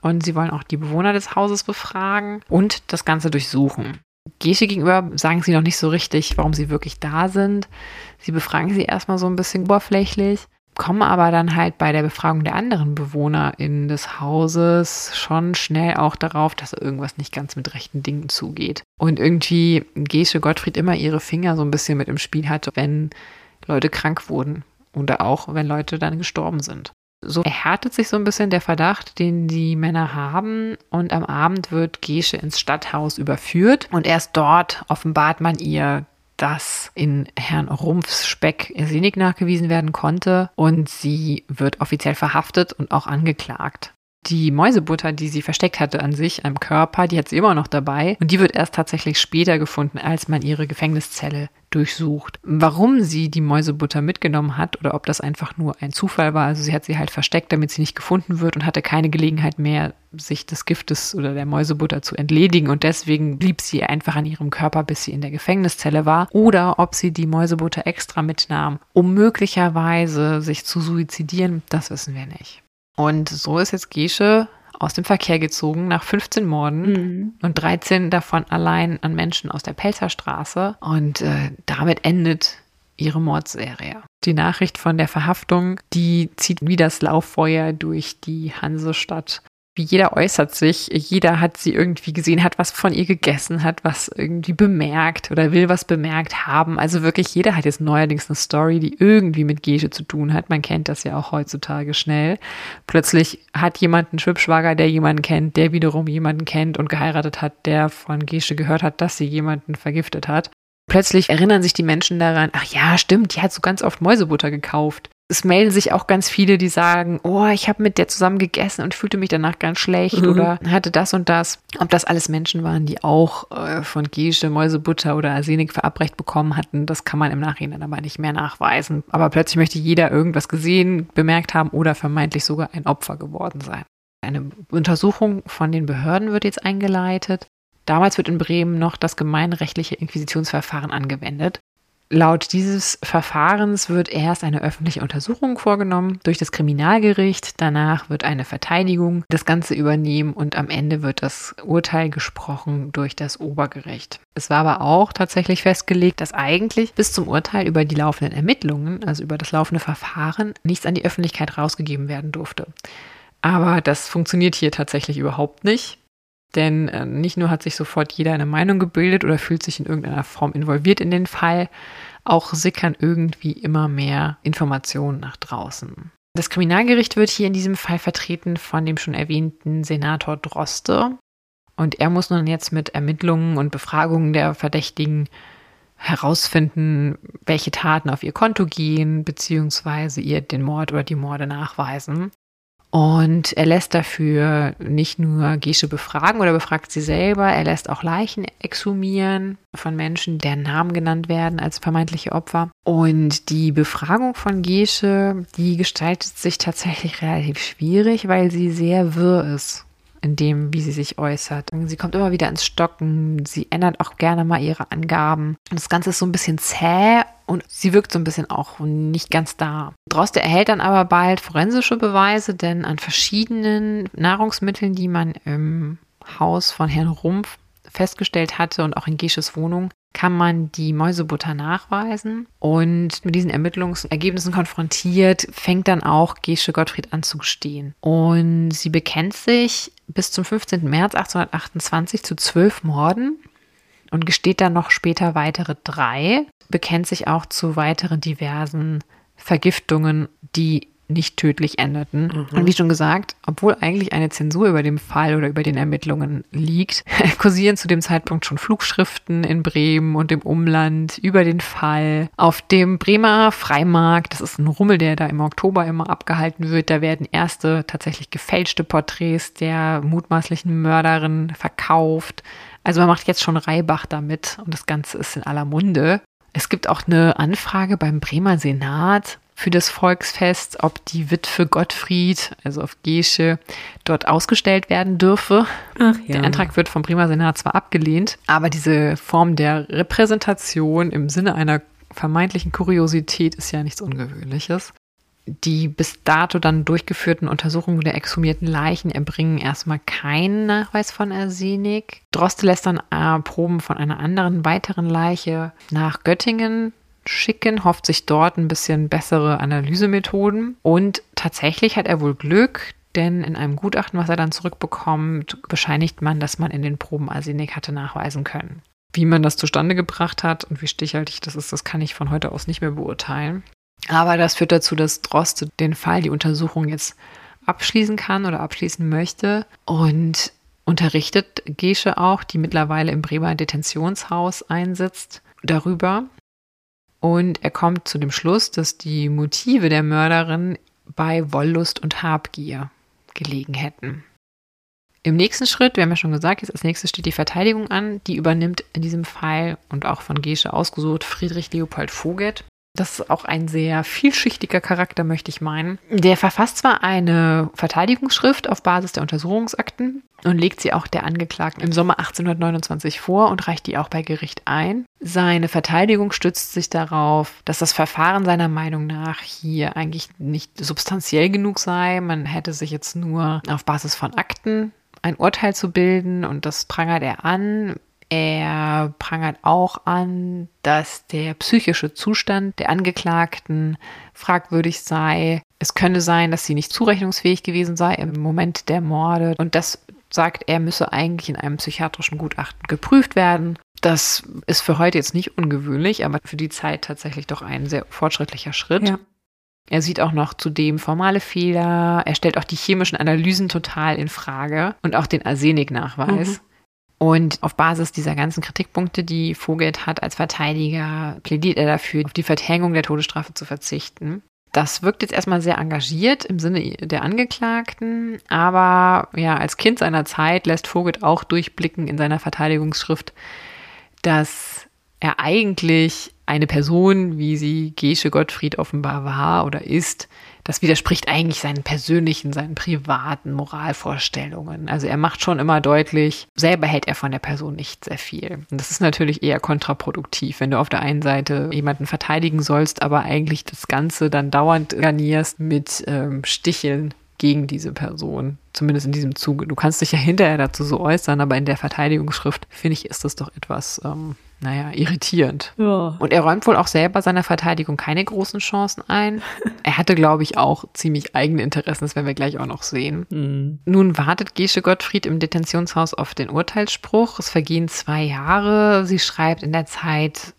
und sie wollen auch die Bewohner des Hauses befragen und das Ganze durchsuchen. Gesche gegenüber sagen sie noch nicht so richtig, warum sie wirklich da sind. Sie befragen sie erstmal so ein bisschen oberflächlich, kommen aber dann halt bei der Befragung der anderen BewohnerInnen des Hauses schon schnell auch darauf, dass irgendwas nicht ganz mit rechten Dingen zugeht. Und irgendwie Gesche Gottfried immer ihre Finger so ein bisschen mit im Spiel hatte, wenn Leute krank wurden oder auch wenn Leute dann gestorben sind. So erhärtet sich so ein bisschen der Verdacht, den die Männer haben. Und am Abend wird Gesche ins Stadthaus überführt. Und erst dort offenbart man ihr, dass in Herrn Rumpfs Speck Arsenik nachgewiesen werden konnte. Und sie wird offiziell verhaftet und auch angeklagt. Die Mäusebutter, die sie versteckt hatte an sich, am Körper, die hat sie immer noch dabei. Und die wird erst tatsächlich später gefunden, als man ihre Gefängniszelle durchsucht. Warum sie die Mäusebutter mitgenommen hat oder ob das einfach nur ein Zufall war, also sie hat sie halt versteckt, damit sie nicht gefunden wird und hatte keine Gelegenheit mehr, sich des Giftes oder der Mäusebutter zu entledigen und deswegen blieb sie einfach an ihrem Körper, bis sie in der Gefängniszelle war oder ob sie die Mäusebutter extra mitnahm, um möglicherweise sich zu suizidieren, das wissen wir nicht. Und so ist jetzt Gesche aus dem Verkehr gezogen nach 15 Morden mhm. und 13 davon allein an Menschen aus der Pelzerstraße. Und äh, damit endet ihre Mordserie. Die Nachricht von der Verhaftung, die zieht wie das Lauffeuer durch die Hansestadt jeder äußert sich, jeder hat sie irgendwie gesehen, hat was von ihr gegessen, hat was irgendwie bemerkt oder will was bemerkt haben. Also wirklich jeder hat jetzt neuerdings eine Story, die irgendwie mit Gesche zu tun hat. Man kennt das ja auch heutzutage schnell. Plötzlich hat jemand einen Schwibschwager, der jemanden kennt, der wiederum jemanden kennt und geheiratet hat, der von Gesche gehört hat, dass sie jemanden vergiftet hat. Plötzlich erinnern sich die Menschen daran, ach ja, stimmt, die hat so ganz oft Mäusebutter gekauft es melden sich auch ganz viele, die sagen, oh, ich habe mit der zusammen gegessen und fühlte mich danach ganz schlecht mhm. oder hatte das und das. Ob das alles Menschen waren, die auch äh, von Gische, Mäusebutter oder Arsenik verabreicht bekommen hatten, das kann man im Nachhinein aber nicht mehr nachweisen. Aber plötzlich möchte jeder irgendwas gesehen, bemerkt haben oder vermeintlich sogar ein Opfer geworden sein. Eine Untersuchung von den Behörden wird jetzt eingeleitet. Damals wird in Bremen noch das gemeinrechtliche Inquisitionsverfahren angewendet. Laut dieses Verfahrens wird erst eine öffentliche Untersuchung vorgenommen durch das Kriminalgericht, danach wird eine Verteidigung das Ganze übernehmen und am Ende wird das Urteil gesprochen durch das Obergericht. Es war aber auch tatsächlich festgelegt, dass eigentlich bis zum Urteil über die laufenden Ermittlungen, also über das laufende Verfahren, nichts an die Öffentlichkeit rausgegeben werden durfte. Aber das funktioniert hier tatsächlich überhaupt nicht. Denn äh, nicht nur hat sich sofort jeder eine Meinung gebildet oder fühlt sich in irgendeiner Form involviert in den Fall, auch sickern irgendwie immer mehr Informationen nach draußen. Das Kriminalgericht wird hier in diesem Fall vertreten von dem schon erwähnten Senator Droste. Und er muss nun jetzt mit Ermittlungen und Befragungen der Verdächtigen herausfinden, welche Taten auf ihr Konto gehen, beziehungsweise ihr den Mord oder die Morde nachweisen. Und er lässt dafür nicht nur Gesche befragen oder befragt sie selber, er lässt auch Leichen exhumieren von Menschen, deren Namen genannt werden als vermeintliche Opfer. Und die Befragung von Gesche, die gestaltet sich tatsächlich relativ schwierig, weil sie sehr wirr ist in dem, wie sie sich äußert. Sie kommt immer wieder ins Stocken, sie ändert auch gerne mal ihre Angaben. Das Ganze ist so ein bisschen zäh und sie wirkt so ein bisschen auch nicht ganz da. Droste erhält dann aber bald forensische Beweise, denn an verschiedenen Nahrungsmitteln, die man im Haus von Herrn Rumpf festgestellt hatte und auch in Gesches Wohnung, kann man die Mäusebutter nachweisen. Und mit diesen Ermittlungsergebnissen konfrontiert, fängt dann auch Gesche Gottfried an zu gestehen. Und sie bekennt sich bis zum 15. März 1828 zu zwölf Morden und gesteht dann noch später weitere drei, bekennt sich auch zu weiteren diversen Vergiftungen, die nicht tödlich endeten. Mhm. Und wie schon gesagt, obwohl eigentlich eine Zensur über dem Fall oder über den Ermittlungen liegt, kursieren zu dem Zeitpunkt schon Flugschriften in Bremen und im Umland über den Fall. Auf dem Bremer Freimarkt, das ist ein Rummel, der da im Oktober immer abgehalten wird, da werden erste tatsächlich gefälschte Porträts der mutmaßlichen Mörderin verkauft. Also man macht jetzt schon Reibach damit und das Ganze ist in aller Munde. Es gibt auch eine Anfrage beim Bremer Senat für das Volksfest, ob die Witwe Gottfried, also auf Gesche, dort ausgestellt werden dürfe. Ach, ja. Der Antrag wird vom Bremer Senat zwar abgelehnt, aber diese Form der Repräsentation im Sinne einer vermeintlichen Kuriosität ist ja nichts Ungewöhnliches. Die bis dato dann durchgeführten Untersuchungen der exhumierten Leichen erbringen erstmal keinen Nachweis von Arsenik. Droste lässt dann Proben von einer anderen weiteren Leiche nach Göttingen schicken, hofft sich dort ein bisschen bessere Analysemethoden. Und tatsächlich hat er wohl Glück, denn in einem Gutachten, was er dann zurückbekommt, bescheinigt man, dass man in den Proben Arsenik hatte nachweisen können. Wie man das zustande gebracht hat und wie stichhaltig das ist, das kann ich von heute aus nicht mehr beurteilen. Aber das führt dazu, dass Droste den Fall, die Untersuchung jetzt abschließen kann oder abschließen möchte und unterrichtet Gesche auch, die mittlerweile im Bremer Detentionshaus einsitzt, darüber. Und er kommt zu dem Schluss, dass die Motive der Mörderin bei Wollust und Habgier gelegen hätten. Im nächsten Schritt, wir haben ja schon gesagt, jetzt als nächstes steht die Verteidigung an. Die übernimmt in diesem Fall und auch von Gesche ausgesucht Friedrich Leopold Voget. Das ist auch ein sehr vielschichtiger Charakter, möchte ich meinen. Der verfasst zwar eine Verteidigungsschrift auf Basis der Untersuchungsakten und legt sie auch der Angeklagten im Sommer 1829 vor und reicht die auch bei Gericht ein. Seine Verteidigung stützt sich darauf, dass das Verfahren seiner Meinung nach hier eigentlich nicht substanziell genug sei. Man hätte sich jetzt nur auf Basis von Akten ein Urteil zu bilden und das prangert er an. Er prangert auch an, dass der psychische Zustand der Angeklagten fragwürdig sei. Es könne sein, dass sie nicht zurechnungsfähig gewesen sei im Moment der Morde. Und das sagt er, müsse eigentlich in einem psychiatrischen Gutachten geprüft werden. Das ist für heute jetzt nicht ungewöhnlich, aber für die Zeit tatsächlich doch ein sehr fortschrittlicher Schritt. Ja. Er sieht auch noch zudem formale Fehler. Er stellt auch die chemischen Analysen total in Frage und auch den Arseniknachweis. Mhm. Und auf Basis dieser ganzen Kritikpunkte, die Vogelt hat als Verteidiger, plädiert er dafür, auf die Verhängung der Todesstrafe zu verzichten. Das wirkt jetzt erstmal sehr engagiert im Sinne der Angeklagten, aber ja, als Kind seiner Zeit lässt Vogelt auch durchblicken in seiner Verteidigungsschrift, dass er eigentlich eine Person, wie sie Gesche Gottfried offenbar war oder ist, das widerspricht eigentlich seinen persönlichen, seinen privaten Moralvorstellungen. Also er macht schon immer deutlich, selber hält er von der Person nicht sehr viel. Und das ist natürlich eher kontraproduktiv, wenn du auf der einen Seite jemanden verteidigen sollst, aber eigentlich das Ganze dann dauernd garnierst mit ähm, Sticheln gegen diese Person. Zumindest in diesem Zuge. Du kannst dich ja hinterher dazu so äußern, aber in der Verteidigungsschrift, finde ich, ist das doch etwas, ähm, naja, irritierend. Ja. Und er räumt wohl auch selber seiner Verteidigung keine großen Chancen ein. er hatte, glaube ich, auch ziemlich eigene Interessen, das werden wir gleich auch noch sehen. Mhm. Nun wartet Gesche Gottfried im Detentionshaus auf den Urteilsspruch. Es vergehen zwei Jahre. Sie schreibt in der Zeit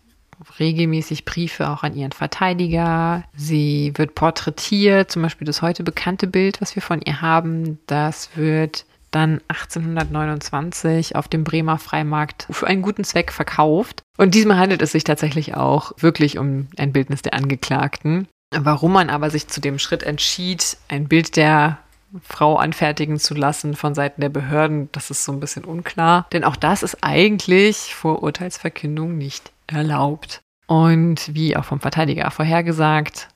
regelmäßig Briefe auch an ihren Verteidiger. Sie wird porträtiert, zum Beispiel das heute bekannte Bild, was wir von ihr haben, das wird dann 1829 auf dem Bremer Freimarkt für einen guten Zweck verkauft. Und diesmal handelt es sich tatsächlich auch wirklich um ein Bildnis der Angeklagten. Warum man aber sich zu dem Schritt entschied, ein Bild der Frau anfertigen zu lassen von Seiten der Behörden, das ist so ein bisschen unklar. Denn auch das ist eigentlich vor Urteilsverkündung nicht erlaubt. Und wie auch vom Verteidiger vorhergesagt,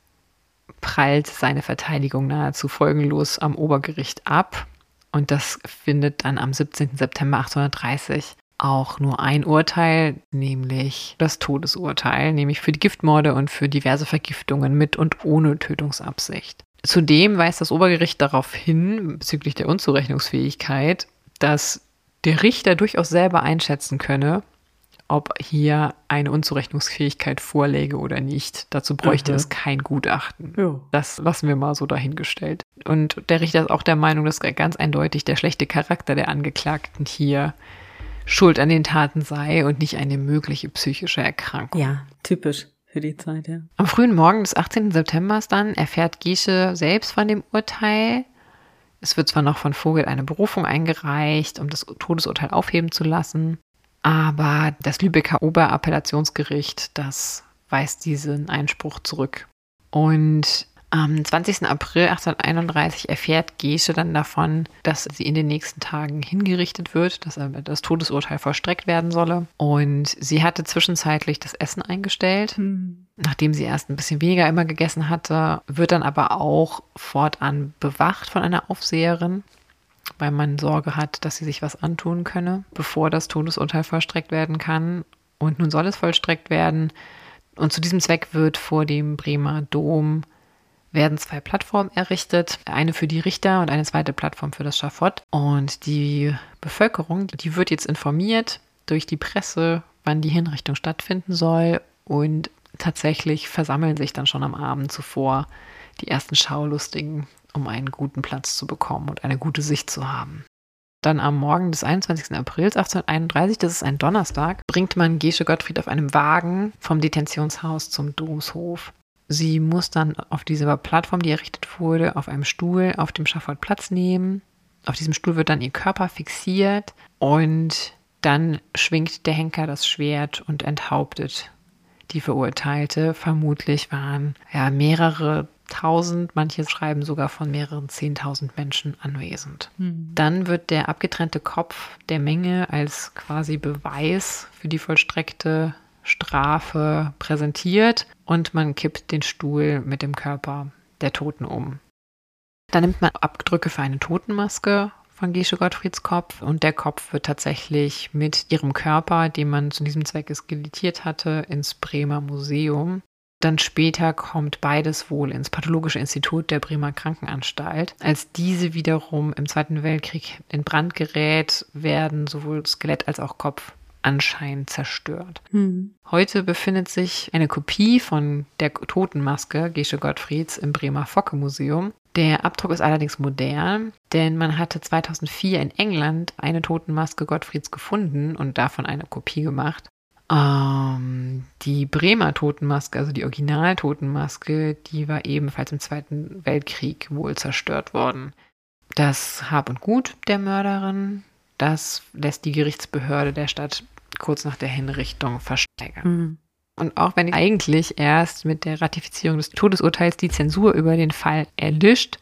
prallt seine Verteidigung nahezu folgenlos am Obergericht ab. Und das findet dann am 17. September 1830 auch nur ein Urteil, nämlich das Todesurteil, nämlich für die Giftmorde und für diverse Vergiftungen mit und ohne Tötungsabsicht. Zudem weist das Obergericht darauf hin, bezüglich der Unzurechnungsfähigkeit, dass der Richter durchaus selber einschätzen könne, ob hier eine Unzurechnungsfähigkeit vorläge oder nicht. Dazu bräuchte mhm. es kein Gutachten. Ja. Das lassen wir mal so dahingestellt. Und der Richter ist auch der Meinung, dass ganz eindeutig der schlechte Charakter der Angeklagten hier schuld an den Taten sei und nicht eine mögliche psychische Erkrankung. Ja, typisch für die Zeit, ja. Am frühen Morgen des 18. September dann erfährt Giesche selbst von dem Urteil. Es wird zwar noch von Vogel eine Berufung eingereicht, um das Todesurteil aufheben zu lassen. Aber das Lübecker Oberappellationsgericht, das weist diesen Einspruch zurück. Und am 20. April 1831 erfährt Gesche dann davon, dass sie in den nächsten Tagen hingerichtet wird, dass das Todesurteil vollstreckt werden solle. Und sie hatte zwischenzeitlich das Essen eingestellt. Mhm. Nachdem sie erst ein bisschen weniger immer gegessen hatte, wird dann aber auch fortan bewacht von einer Aufseherin weil man Sorge hat, dass sie sich was antun könne, bevor das Todesurteil vollstreckt werden kann. Und nun soll es vollstreckt werden. Und zu diesem Zweck wird vor dem Bremer Dom werden zwei Plattformen errichtet, eine für die Richter und eine zweite Plattform für das Schafott. Und die Bevölkerung, die wird jetzt informiert durch die Presse, wann die Hinrichtung stattfinden soll. Und tatsächlich versammeln sich dann schon am Abend zuvor die ersten Schaulustigen um einen guten Platz zu bekommen und eine gute Sicht zu haben. Dann am Morgen des 21. Aprils 1831, das ist ein Donnerstag, bringt man Gesche Gottfried auf einem Wagen vom Detentionshaus zum Domshof. Sie muss dann auf dieser Plattform, die errichtet wurde, auf einem Stuhl auf dem Schafott Platz nehmen. Auf diesem Stuhl wird dann ihr Körper fixiert und dann schwingt der Henker das Schwert und enthauptet die Verurteilte. Vermutlich waren ja mehrere tausend, manche schreiben sogar von mehreren zehntausend Menschen anwesend. Hm. Dann wird der abgetrennte Kopf der Menge als quasi Beweis für die vollstreckte Strafe präsentiert und man kippt den Stuhl mit dem Körper der Toten um. Dann nimmt man Abdrücke für eine Totenmaske von Gesche Gottfrieds Kopf und der Kopf wird tatsächlich mit ihrem Körper, den man zu diesem Zweck skelettiert hatte, ins Bremer Museum. Dann später kommt beides wohl ins Pathologische Institut der Bremer Krankenanstalt. Als diese wiederum im Zweiten Weltkrieg in Brand gerät, werden sowohl Skelett als auch Kopf anscheinend zerstört. Hm. Heute befindet sich eine Kopie von der Totenmaske Gesche Gottfrieds im Bremer Focke Museum. Der Abdruck ist allerdings modern, denn man hatte 2004 in England eine Totenmaske Gottfrieds gefunden und davon eine Kopie gemacht. Ähm, die Bremer Totenmaske, also die Original-Totenmaske, die war ebenfalls im Zweiten Weltkrieg wohl zerstört worden. Das Hab und Gut der Mörderin, das lässt die Gerichtsbehörde der Stadt kurz nach der Hinrichtung versteigern. Hm. Und auch wenn eigentlich erst mit der Ratifizierung des Todesurteils die Zensur über den Fall erlischt,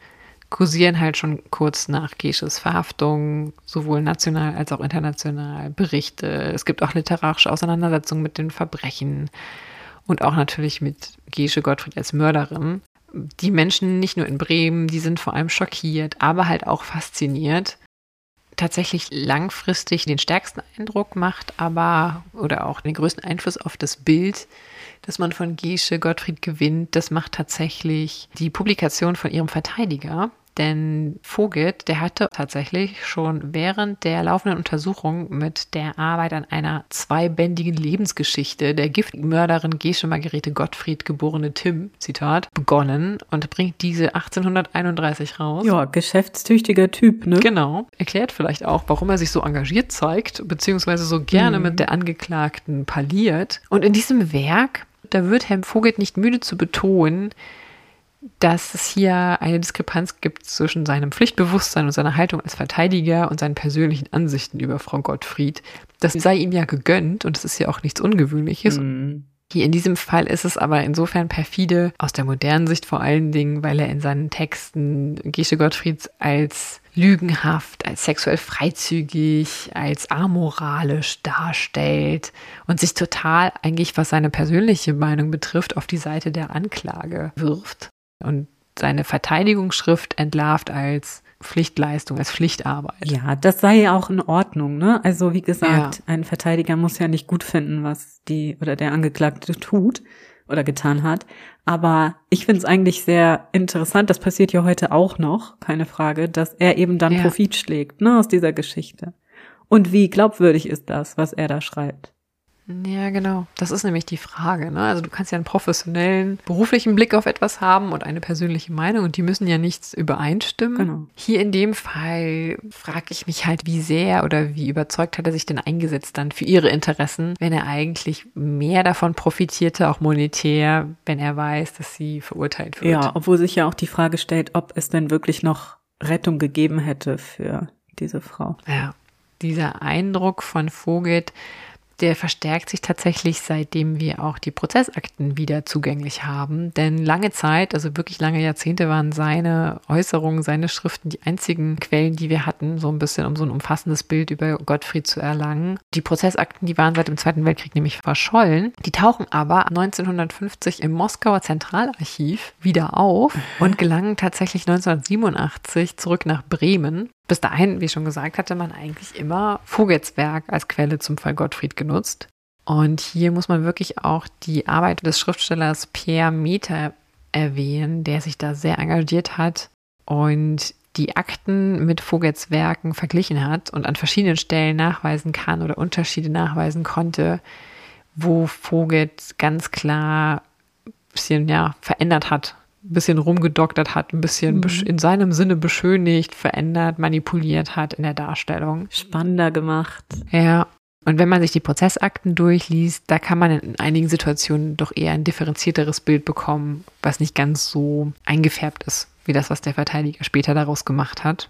kursieren halt schon kurz nach Gesches Verhaftung sowohl national als auch international Berichte. Es gibt auch literarische Auseinandersetzungen mit den Verbrechen und auch natürlich mit Gesche Gottfried als Mörderin. Die Menschen nicht nur in Bremen, die sind vor allem schockiert, aber halt auch fasziniert tatsächlich langfristig den stärksten Eindruck macht, aber oder auch den größten Einfluss auf das Bild, das man von Gesche Gottfried gewinnt, das macht tatsächlich die Publikation von ihrem Verteidiger, denn Vogel, der hatte tatsächlich schon während der laufenden Untersuchung mit der Arbeit an einer zweibändigen Lebensgeschichte der Giftmörderin Gesche Margarete Gottfried, geborene Tim, Zitat, begonnen und bringt diese 1831 raus. Ja, geschäftstüchtiger Typ, ne? Genau. Erklärt vielleicht auch, warum er sich so engagiert zeigt, beziehungsweise so gerne Mhm. mit der Angeklagten parliert. Und in diesem Werk, da wird Herr Vogel nicht müde zu betonen, dass es hier eine Diskrepanz gibt zwischen seinem Pflichtbewusstsein und seiner Haltung als Verteidiger und seinen persönlichen Ansichten über Frau Gottfried. Das sei ihm ja gegönnt und es ist ja auch nichts Ungewöhnliches. Hm. Hier in diesem Fall ist es aber insofern perfide, aus der modernen Sicht vor allen Dingen, weil er in seinen Texten Gesche Gottfrieds als lügenhaft, als sexuell freizügig, als amoralisch darstellt und sich total eigentlich, was seine persönliche Meinung betrifft, auf die Seite der Anklage wirft und seine Verteidigungsschrift entlarvt als Pflichtleistung, als Pflichtarbeit. Ja, das sei ja auch in Ordnung, ne? Also wie gesagt, ein Verteidiger muss ja nicht gut finden, was die oder der Angeklagte tut oder getan hat. Aber ich finde es eigentlich sehr interessant, das passiert ja heute auch noch, keine Frage, dass er eben dann Ja. Profit schlägt, ne, aus dieser Geschichte. Und wie glaubwürdig ist das, was er da schreibt? Ja, genau. Das ist nämlich die Frage. Ne? Also du kannst ja einen professionellen, beruflichen Blick auf etwas haben und eine persönliche Meinung und die müssen ja nichts übereinstimmen. Genau. Hier in dem Fall frage ich mich halt, wie sehr oder wie überzeugt hat er sich denn eingesetzt dann für ihre Interessen, wenn er eigentlich mehr davon profitierte, auch monetär, wenn er weiß, dass sie verurteilt wird. Ja, obwohl sich ja auch die Frage stellt, ob es denn wirklich noch Rettung gegeben hätte für diese Frau. Ja, dieser Eindruck von Vogel, der verstärkt sich tatsächlich, seitdem wir auch die Prozessakten wieder zugänglich haben. Denn lange Zeit, also wirklich lange Jahrzehnte, waren seine Äußerungen, seine Schriften die einzigen Quellen, die wir hatten, so ein bisschen, um so ein umfassendes Bild über Gottfried zu erlangen. Die Prozessakten, die waren seit dem Zweiten Weltkrieg nämlich verschollen. Die tauchen aber 1950 im Moskauer Zentralarchiv wieder auf und gelangen tatsächlich 1987 zurück nach Bremen. Bis dahin, wie schon gesagt hatte, man eigentlich immer Vogels Werk als Quelle zum Fall Gottfried genutzt. Und hier muss man wirklich auch die Arbeit des Schriftstellers Pierre Meter erwähnen, der sich da sehr engagiert hat und die Akten mit Vogels Werken verglichen hat und an verschiedenen Stellen nachweisen kann oder Unterschiede nachweisen konnte, wo Vogels ganz klar ein bisschen ja, verändert hat, ein bisschen rumgedoktert hat, ein bisschen besch- in seinem Sinne beschönigt, verändert, manipuliert hat in der Darstellung. Spannender gemacht. Ja. Und wenn man sich die Prozessakten durchliest, da kann man in einigen Situationen doch eher ein differenzierteres Bild bekommen, was nicht ganz so eingefärbt ist, wie das, was der Verteidiger später daraus gemacht hat.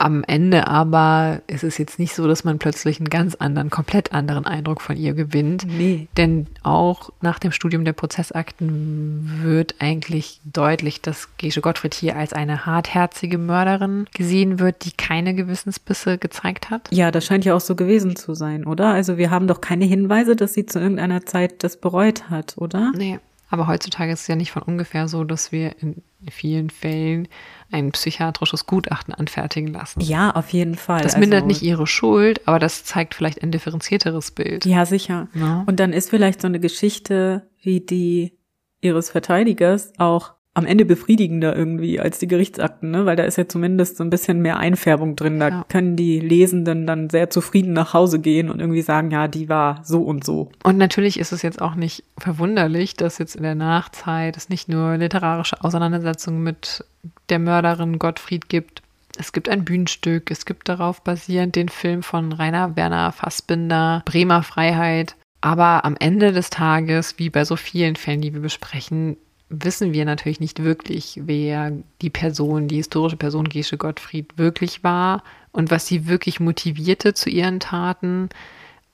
Am Ende aber ist es jetzt nicht so, dass man plötzlich einen ganz anderen, komplett anderen Eindruck von ihr gewinnt. Nee. Denn auch nach dem Studium der Prozessakten wird eigentlich deutlich, dass Gesche Gottfried hier als eine hartherzige Mörderin gesehen wird, die keine Gewissensbisse gezeigt hat. Ja, das scheint ja auch so gewesen zu sein, oder? Also wir haben doch keine Hinweise, dass sie zu irgendeiner Zeit das bereut hat, oder? Nee. Aber heutzutage ist es ja nicht von ungefähr so, dass wir in vielen Fällen ein psychiatrisches Gutachten anfertigen lassen. Ja, auf jeden Fall. Das mindert nicht ihre Schuld, aber das zeigt vielleicht ein differenzierteres Bild. Ja, sicher. Ja. Und dann ist vielleicht so eine Geschichte wie die ihres Verteidigers auch am Ende befriedigender irgendwie als die Gerichtsakten, ne? Weil da ist ja zumindest so ein bisschen mehr Einfärbung drin. Da Ja. können die Lesenden dann sehr zufrieden nach Hause gehen und irgendwie sagen, ja, die war so und so. Und natürlich ist es jetzt auch nicht verwunderlich, dass jetzt in der Nachzeit es nicht nur literarische Auseinandersetzungen mit der Mörderin Gottfried gibt. Es gibt ein Bühnenstück, es gibt darauf basierend den Film von Rainer Werner Fassbinder, Bremer Freiheit. Aber am Ende des Tages, wie bei so vielen Fällen, die wir besprechen, wissen wir natürlich nicht wirklich, wer die Person, die historische Person Gesche Gottfried wirklich war und was sie wirklich motivierte zu ihren Taten,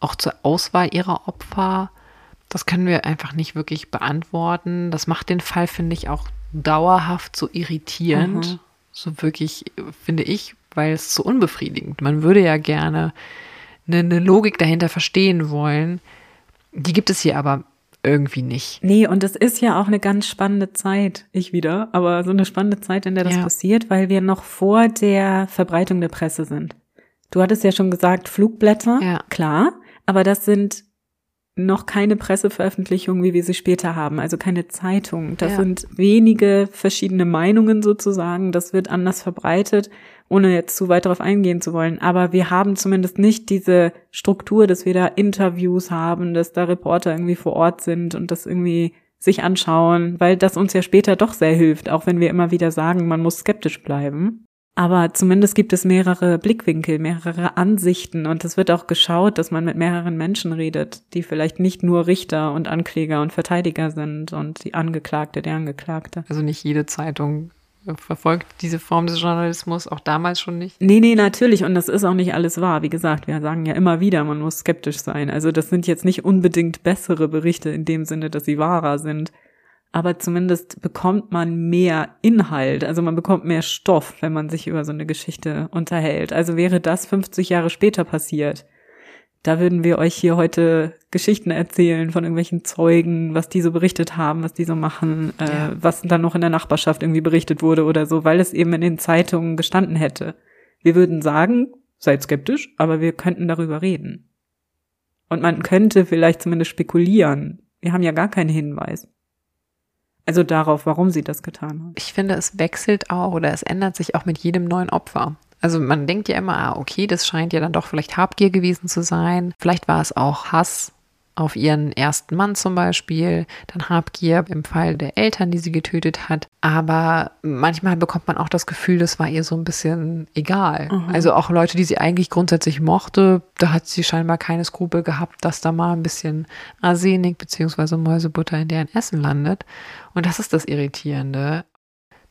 auch zur Auswahl ihrer Opfer. Das können wir einfach nicht wirklich beantworten. Das macht den Fall, finde ich, auch dauerhaft so irritierend. Mhm. So wirklich, finde ich, weil es so unbefriedigend. Man würde ja gerne eine, eine Logik dahinter verstehen wollen. Die gibt es hier aber irgendwie nicht. Nee, und es ist ja auch eine ganz spannende Zeit, ich wieder, aber so eine spannende Zeit, in der das Ja. passiert, weil wir noch vor der Verbreitung der Presse sind. Du hattest ja schon gesagt, Flugblätter, Ja. klar, aber das sind noch keine Presseveröffentlichungen, wie wir sie später haben, also keine Zeitung. Das Ja. sind wenige verschiedene Meinungen sozusagen, das wird anders verbreitet, ohne jetzt zu weit darauf eingehen zu wollen. Aber wir haben zumindest nicht diese Struktur, dass wir da Interviews haben, dass da Reporter irgendwie vor Ort sind und das irgendwie sich anschauen, weil das uns ja später doch sehr hilft, auch wenn wir immer wieder sagen, man muss skeptisch bleiben. Aber zumindest gibt es mehrere Blickwinkel, mehrere Ansichten und es wird auch geschaut, dass man mit mehreren Menschen redet, die vielleicht nicht nur Richter und Ankläger und Verteidiger sind und die Angeklagte, der Angeklagte. Also nicht jede Zeitung verfolgt diese Form des Journalismus, auch damals schon nicht. Nee, nee, natürlich. Und das ist auch nicht alles wahr. Wie gesagt, wir sagen ja immer wieder, man muss skeptisch sein. Also das sind jetzt nicht unbedingt bessere Berichte in dem Sinne, dass sie wahrer sind. Aber zumindest bekommt man mehr Inhalt. Also man bekommt mehr Stoff, wenn man sich über so eine Geschichte unterhält. Also wäre das 50 Jahre später passiert. Da würden wir euch hier heute Geschichten erzählen von irgendwelchen Zeugen, was die so berichtet haben, was die so machen, Ja. äh, was dann noch in der Nachbarschaft irgendwie berichtet wurde oder so, weil es eben in den Zeitungen gestanden hätte. Wir würden sagen, seid skeptisch, aber wir könnten darüber reden. Und man könnte vielleicht zumindest spekulieren. Wir haben ja gar keinen Hinweis. Also darauf, warum sie das getan hat. Ich finde, es wechselt auch oder es ändert sich auch mit jedem neuen Opfer. Also man denkt ja immer, ah, okay, das scheint ja dann doch vielleicht Habgier gewesen zu sein. Vielleicht war es auch Hass auf ihren ersten Mann zum Beispiel, dann Habgier im Fall der Eltern, die sie getötet hat. Aber manchmal bekommt man auch das Gefühl, das war ihr so ein bisschen egal. Also auch Leute, die sie eigentlich grundsätzlich mochte, da hat sie scheinbar keine Skrupel gehabt, dass da mal ein bisschen Arsenik beziehungsweise Mäusebutter in deren Essen landet. Und das ist das Irritierende.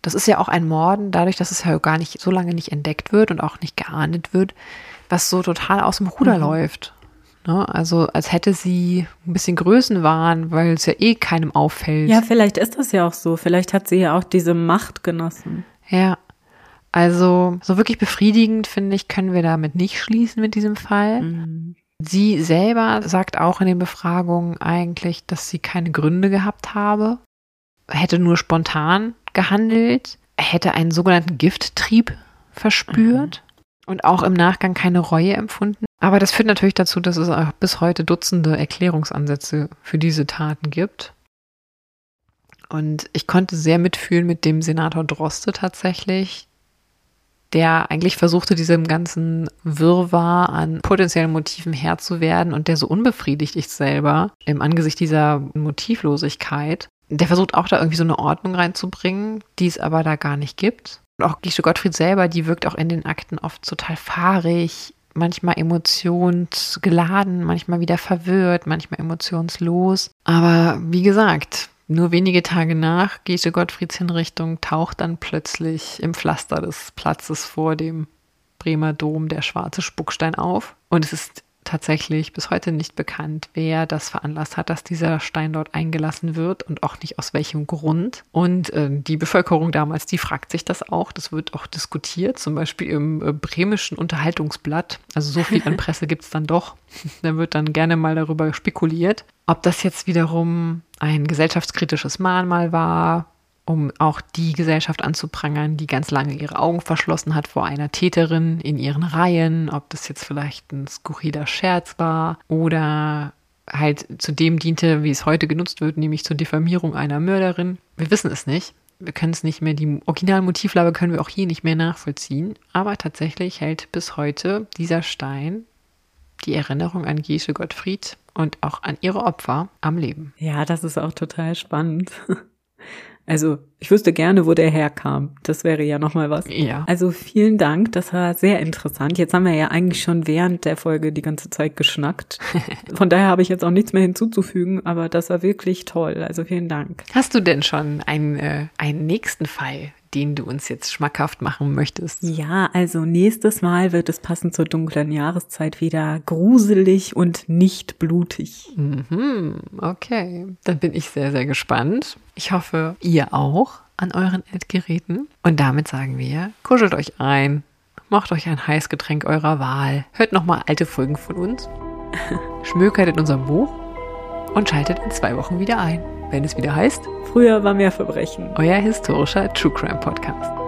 Das ist ja auch ein Morden, dadurch, dass es ja gar nicht so lange nicht entdeckt wird und auch nicht geahndet wird, was so total aus dem Ruder Mhm. läuft. Ne? Also als hätte sie ein bisschen Größenwahn, weil es ja eh keinem auffällt. Ja, vielleicht ist das ja auch so. Vielleicht hat sie ja auch diese Macht genossen. Ja. Also so wirklich befriedigend, finde ich, können wir damit nicht schließen mit diesem Fall. Mhm. Sie selber sagt auch in den Befragungen eigentlich, dass sie keine Gründe gehabt habe, hätte nur spontan gehandelt, hätte einen sogenannten Gifttrieb verspürt und auch im Nachgang keine Reue empfunden. Aber das führt natürlich dazu, dass es auch bis heute Dutzende Erklärungsansätze für diese Taten gibt. Und ich konnte sehr mitfühlen mit dem Senator Droste tatsächlich, der eigentlich versuchte, diesem ganzen Wirrwarr an potenziellen Motiven Herr zu werden und der so unbefriedigt ist selber im Angesicht dieser Motivlosigkeit. Der versucht auch da irgendwie so eine Ordnung reinzubringen, die es aber da gar nicht gibt. Und auch Gische Gottfried selber, die wirkt auch in den Akten oft total fahrig, manchmal emotionsgeladen, manchmal wieder verwirrt, manchmal emotionslos. Aber wie gesagt, nur wenige Tage nach Gesche Gottfrieds Hinrichtung taucht dann plötzlich im Pflaster des Platzes vor dem Bremer Dom der schwarze Spuckstein auf. Und es ist tatsächlich bis heute nicht bekannt, wer das veranlasst hat, dass dieser Stein dort eingelassen wird und auch nicht aus welchem Grund. Und äh, die Bevölkerung damals, die fragt sich das auch. Das wird auch diskutiert, zum Beispiel im äh, bremischen Unterhaltungsblatt. Also so viel an Presse gibt es dann doch. da wird dann gerne mal darüber spekuliert, ob das jetzt wiederum ein gesellschaftskritisches Mahnmal war, um auch die Gesellschaft anzuprangern, die ganz lange ihre Augen verschlossen hat vor einer Täterin in ihren Reihen, ob das jetzt vielleicht ein skurriler Scherz war oder halt zu dem diente, wie es heute genutzt wird, nämlich zur Diffamierung einer Mörderin. Wir wissen es nicht. Wir können es nicht mehr, die Originalmotivlage können wir auch hier nicht mehr nachvollziehen. Aber tatsächlich hält bis heute dieser Stein die Erinnerung an Gesche Gottfried und auch an ihre Opfer am Leben. Ja, das ist auch total spannend. Also ich wüsste gerne, wo der herkam. Das wäre ja nochmal was. Ja. Also vielen Dank, das war sehr interessant. Jetzt haben wir ja eigentlich schon während der Folge die ganze Zeit geschnackt. Von daher habe ich jetzt auch nichts mehr hinzuzufügen, aber das war wirklich toll. Also vielen Dank. Hast du denn schon einen, äh, einen nächsten Fall, den du uns jetzt schmackhaft machen möchtest? Ja, also nächstes Mal wird es passend zur dunklen Jahreszeit wieder gruselig und nicht blutig. Mhm, okay. Dann bin ich sehr, sehr gespannt. Ich hoffe, ihr auch an euren Endgeräten. Und damit sagen wir, kuschelt euch ein, macht euch ein Heißgetränk eurer Wahl, hört nochmal alte Folgen von uns, schmökert in unserem Buch und schaltet in zwei Wochen wieder ein, wenn es wieder heißt, Früher war mehr Verbrechen. euer historischer True Crime Podcast.